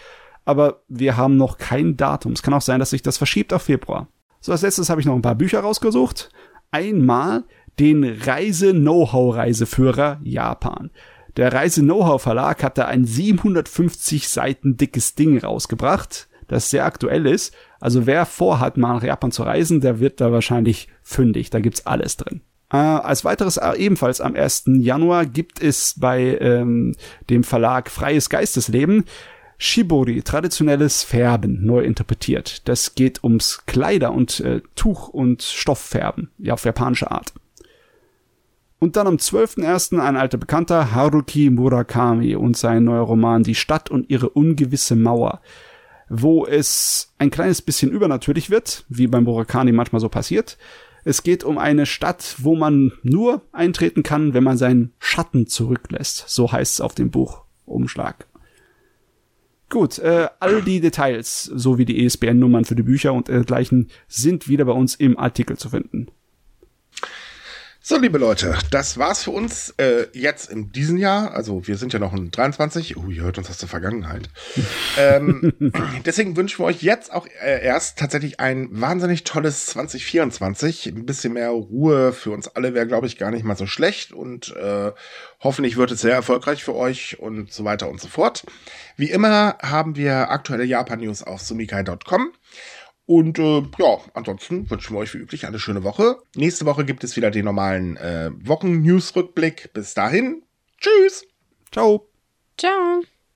Aber wir haben noch kein Datum. Es kann auch sein, dass sich das verschiebt auf Februar. So, als letztes habe ich noch ein paar Bücher rausgesucht. Einmal den Reise-Know-how-Reiseführer Japan. Der Reise-Know-how-Verlag hat da ein 750 Seiten dickes Ding rausgebracht, das sehr aktuell ist also wer vorhat, mal nach Japan zu reisen, der wird da wahrscheinlich fündig. Da gibt's alles drin. Äh, als weiteres äh, ebenfalls am 1. Januar gibt es bei ähm, dem Verlag Freies Geistesleben Shibori, traditionelles Färben, neu interpretiert. Das geht ums Kleider und äh, Tuch- und Stofffärben, ja, auf japanische Art. Und dann am 12.01. ein alter Bekannter, Haruki Murakami und sein neuer Roman Die Stadt und ihre ungewisse Mauer wo es ein kleines bisschen übernatürlich wird, wie beim Murakami manchmal so passiert. Es geht um eine Stadt, wo man nur eintreten kann, wenn man seinen Schatten zurücklässt. So heißt es auf dem Buchumschlag. Gut, äh, all die Details sowie die ESBN-Nummern für die Bücher und dergleichen sind wieder bei uns im Artikel zu finden. So, liebe Leute, das war's für uns äh, jetzt in diesem Jahr. Also wir sind ja noch in 23. Oh, ihr hört uns aus der Vergangenheit. ähm, deswegen wünschen wir euch jetzt auch äh, erst tatsächlich ein wahnsinnig tolles 2024. Ein bisschen mehr Ruhe für uns alle wäre, glaube ich, gar nicht mal so schlecht. Und äh, hoffentlich wird es sehr erfolgreich für euch und so weiter und so fort. Wie immer haben wir aktuelle Japan-News auf sumikai.com. Und äh, ja, ansonsten wünschen wir euch wie üblich eine schöne Woche. Nächste Woche gibt es wieder den normalen äh, Wochen-News-Rückblick. Bis dahin, tschüss. Ciao. Ciao.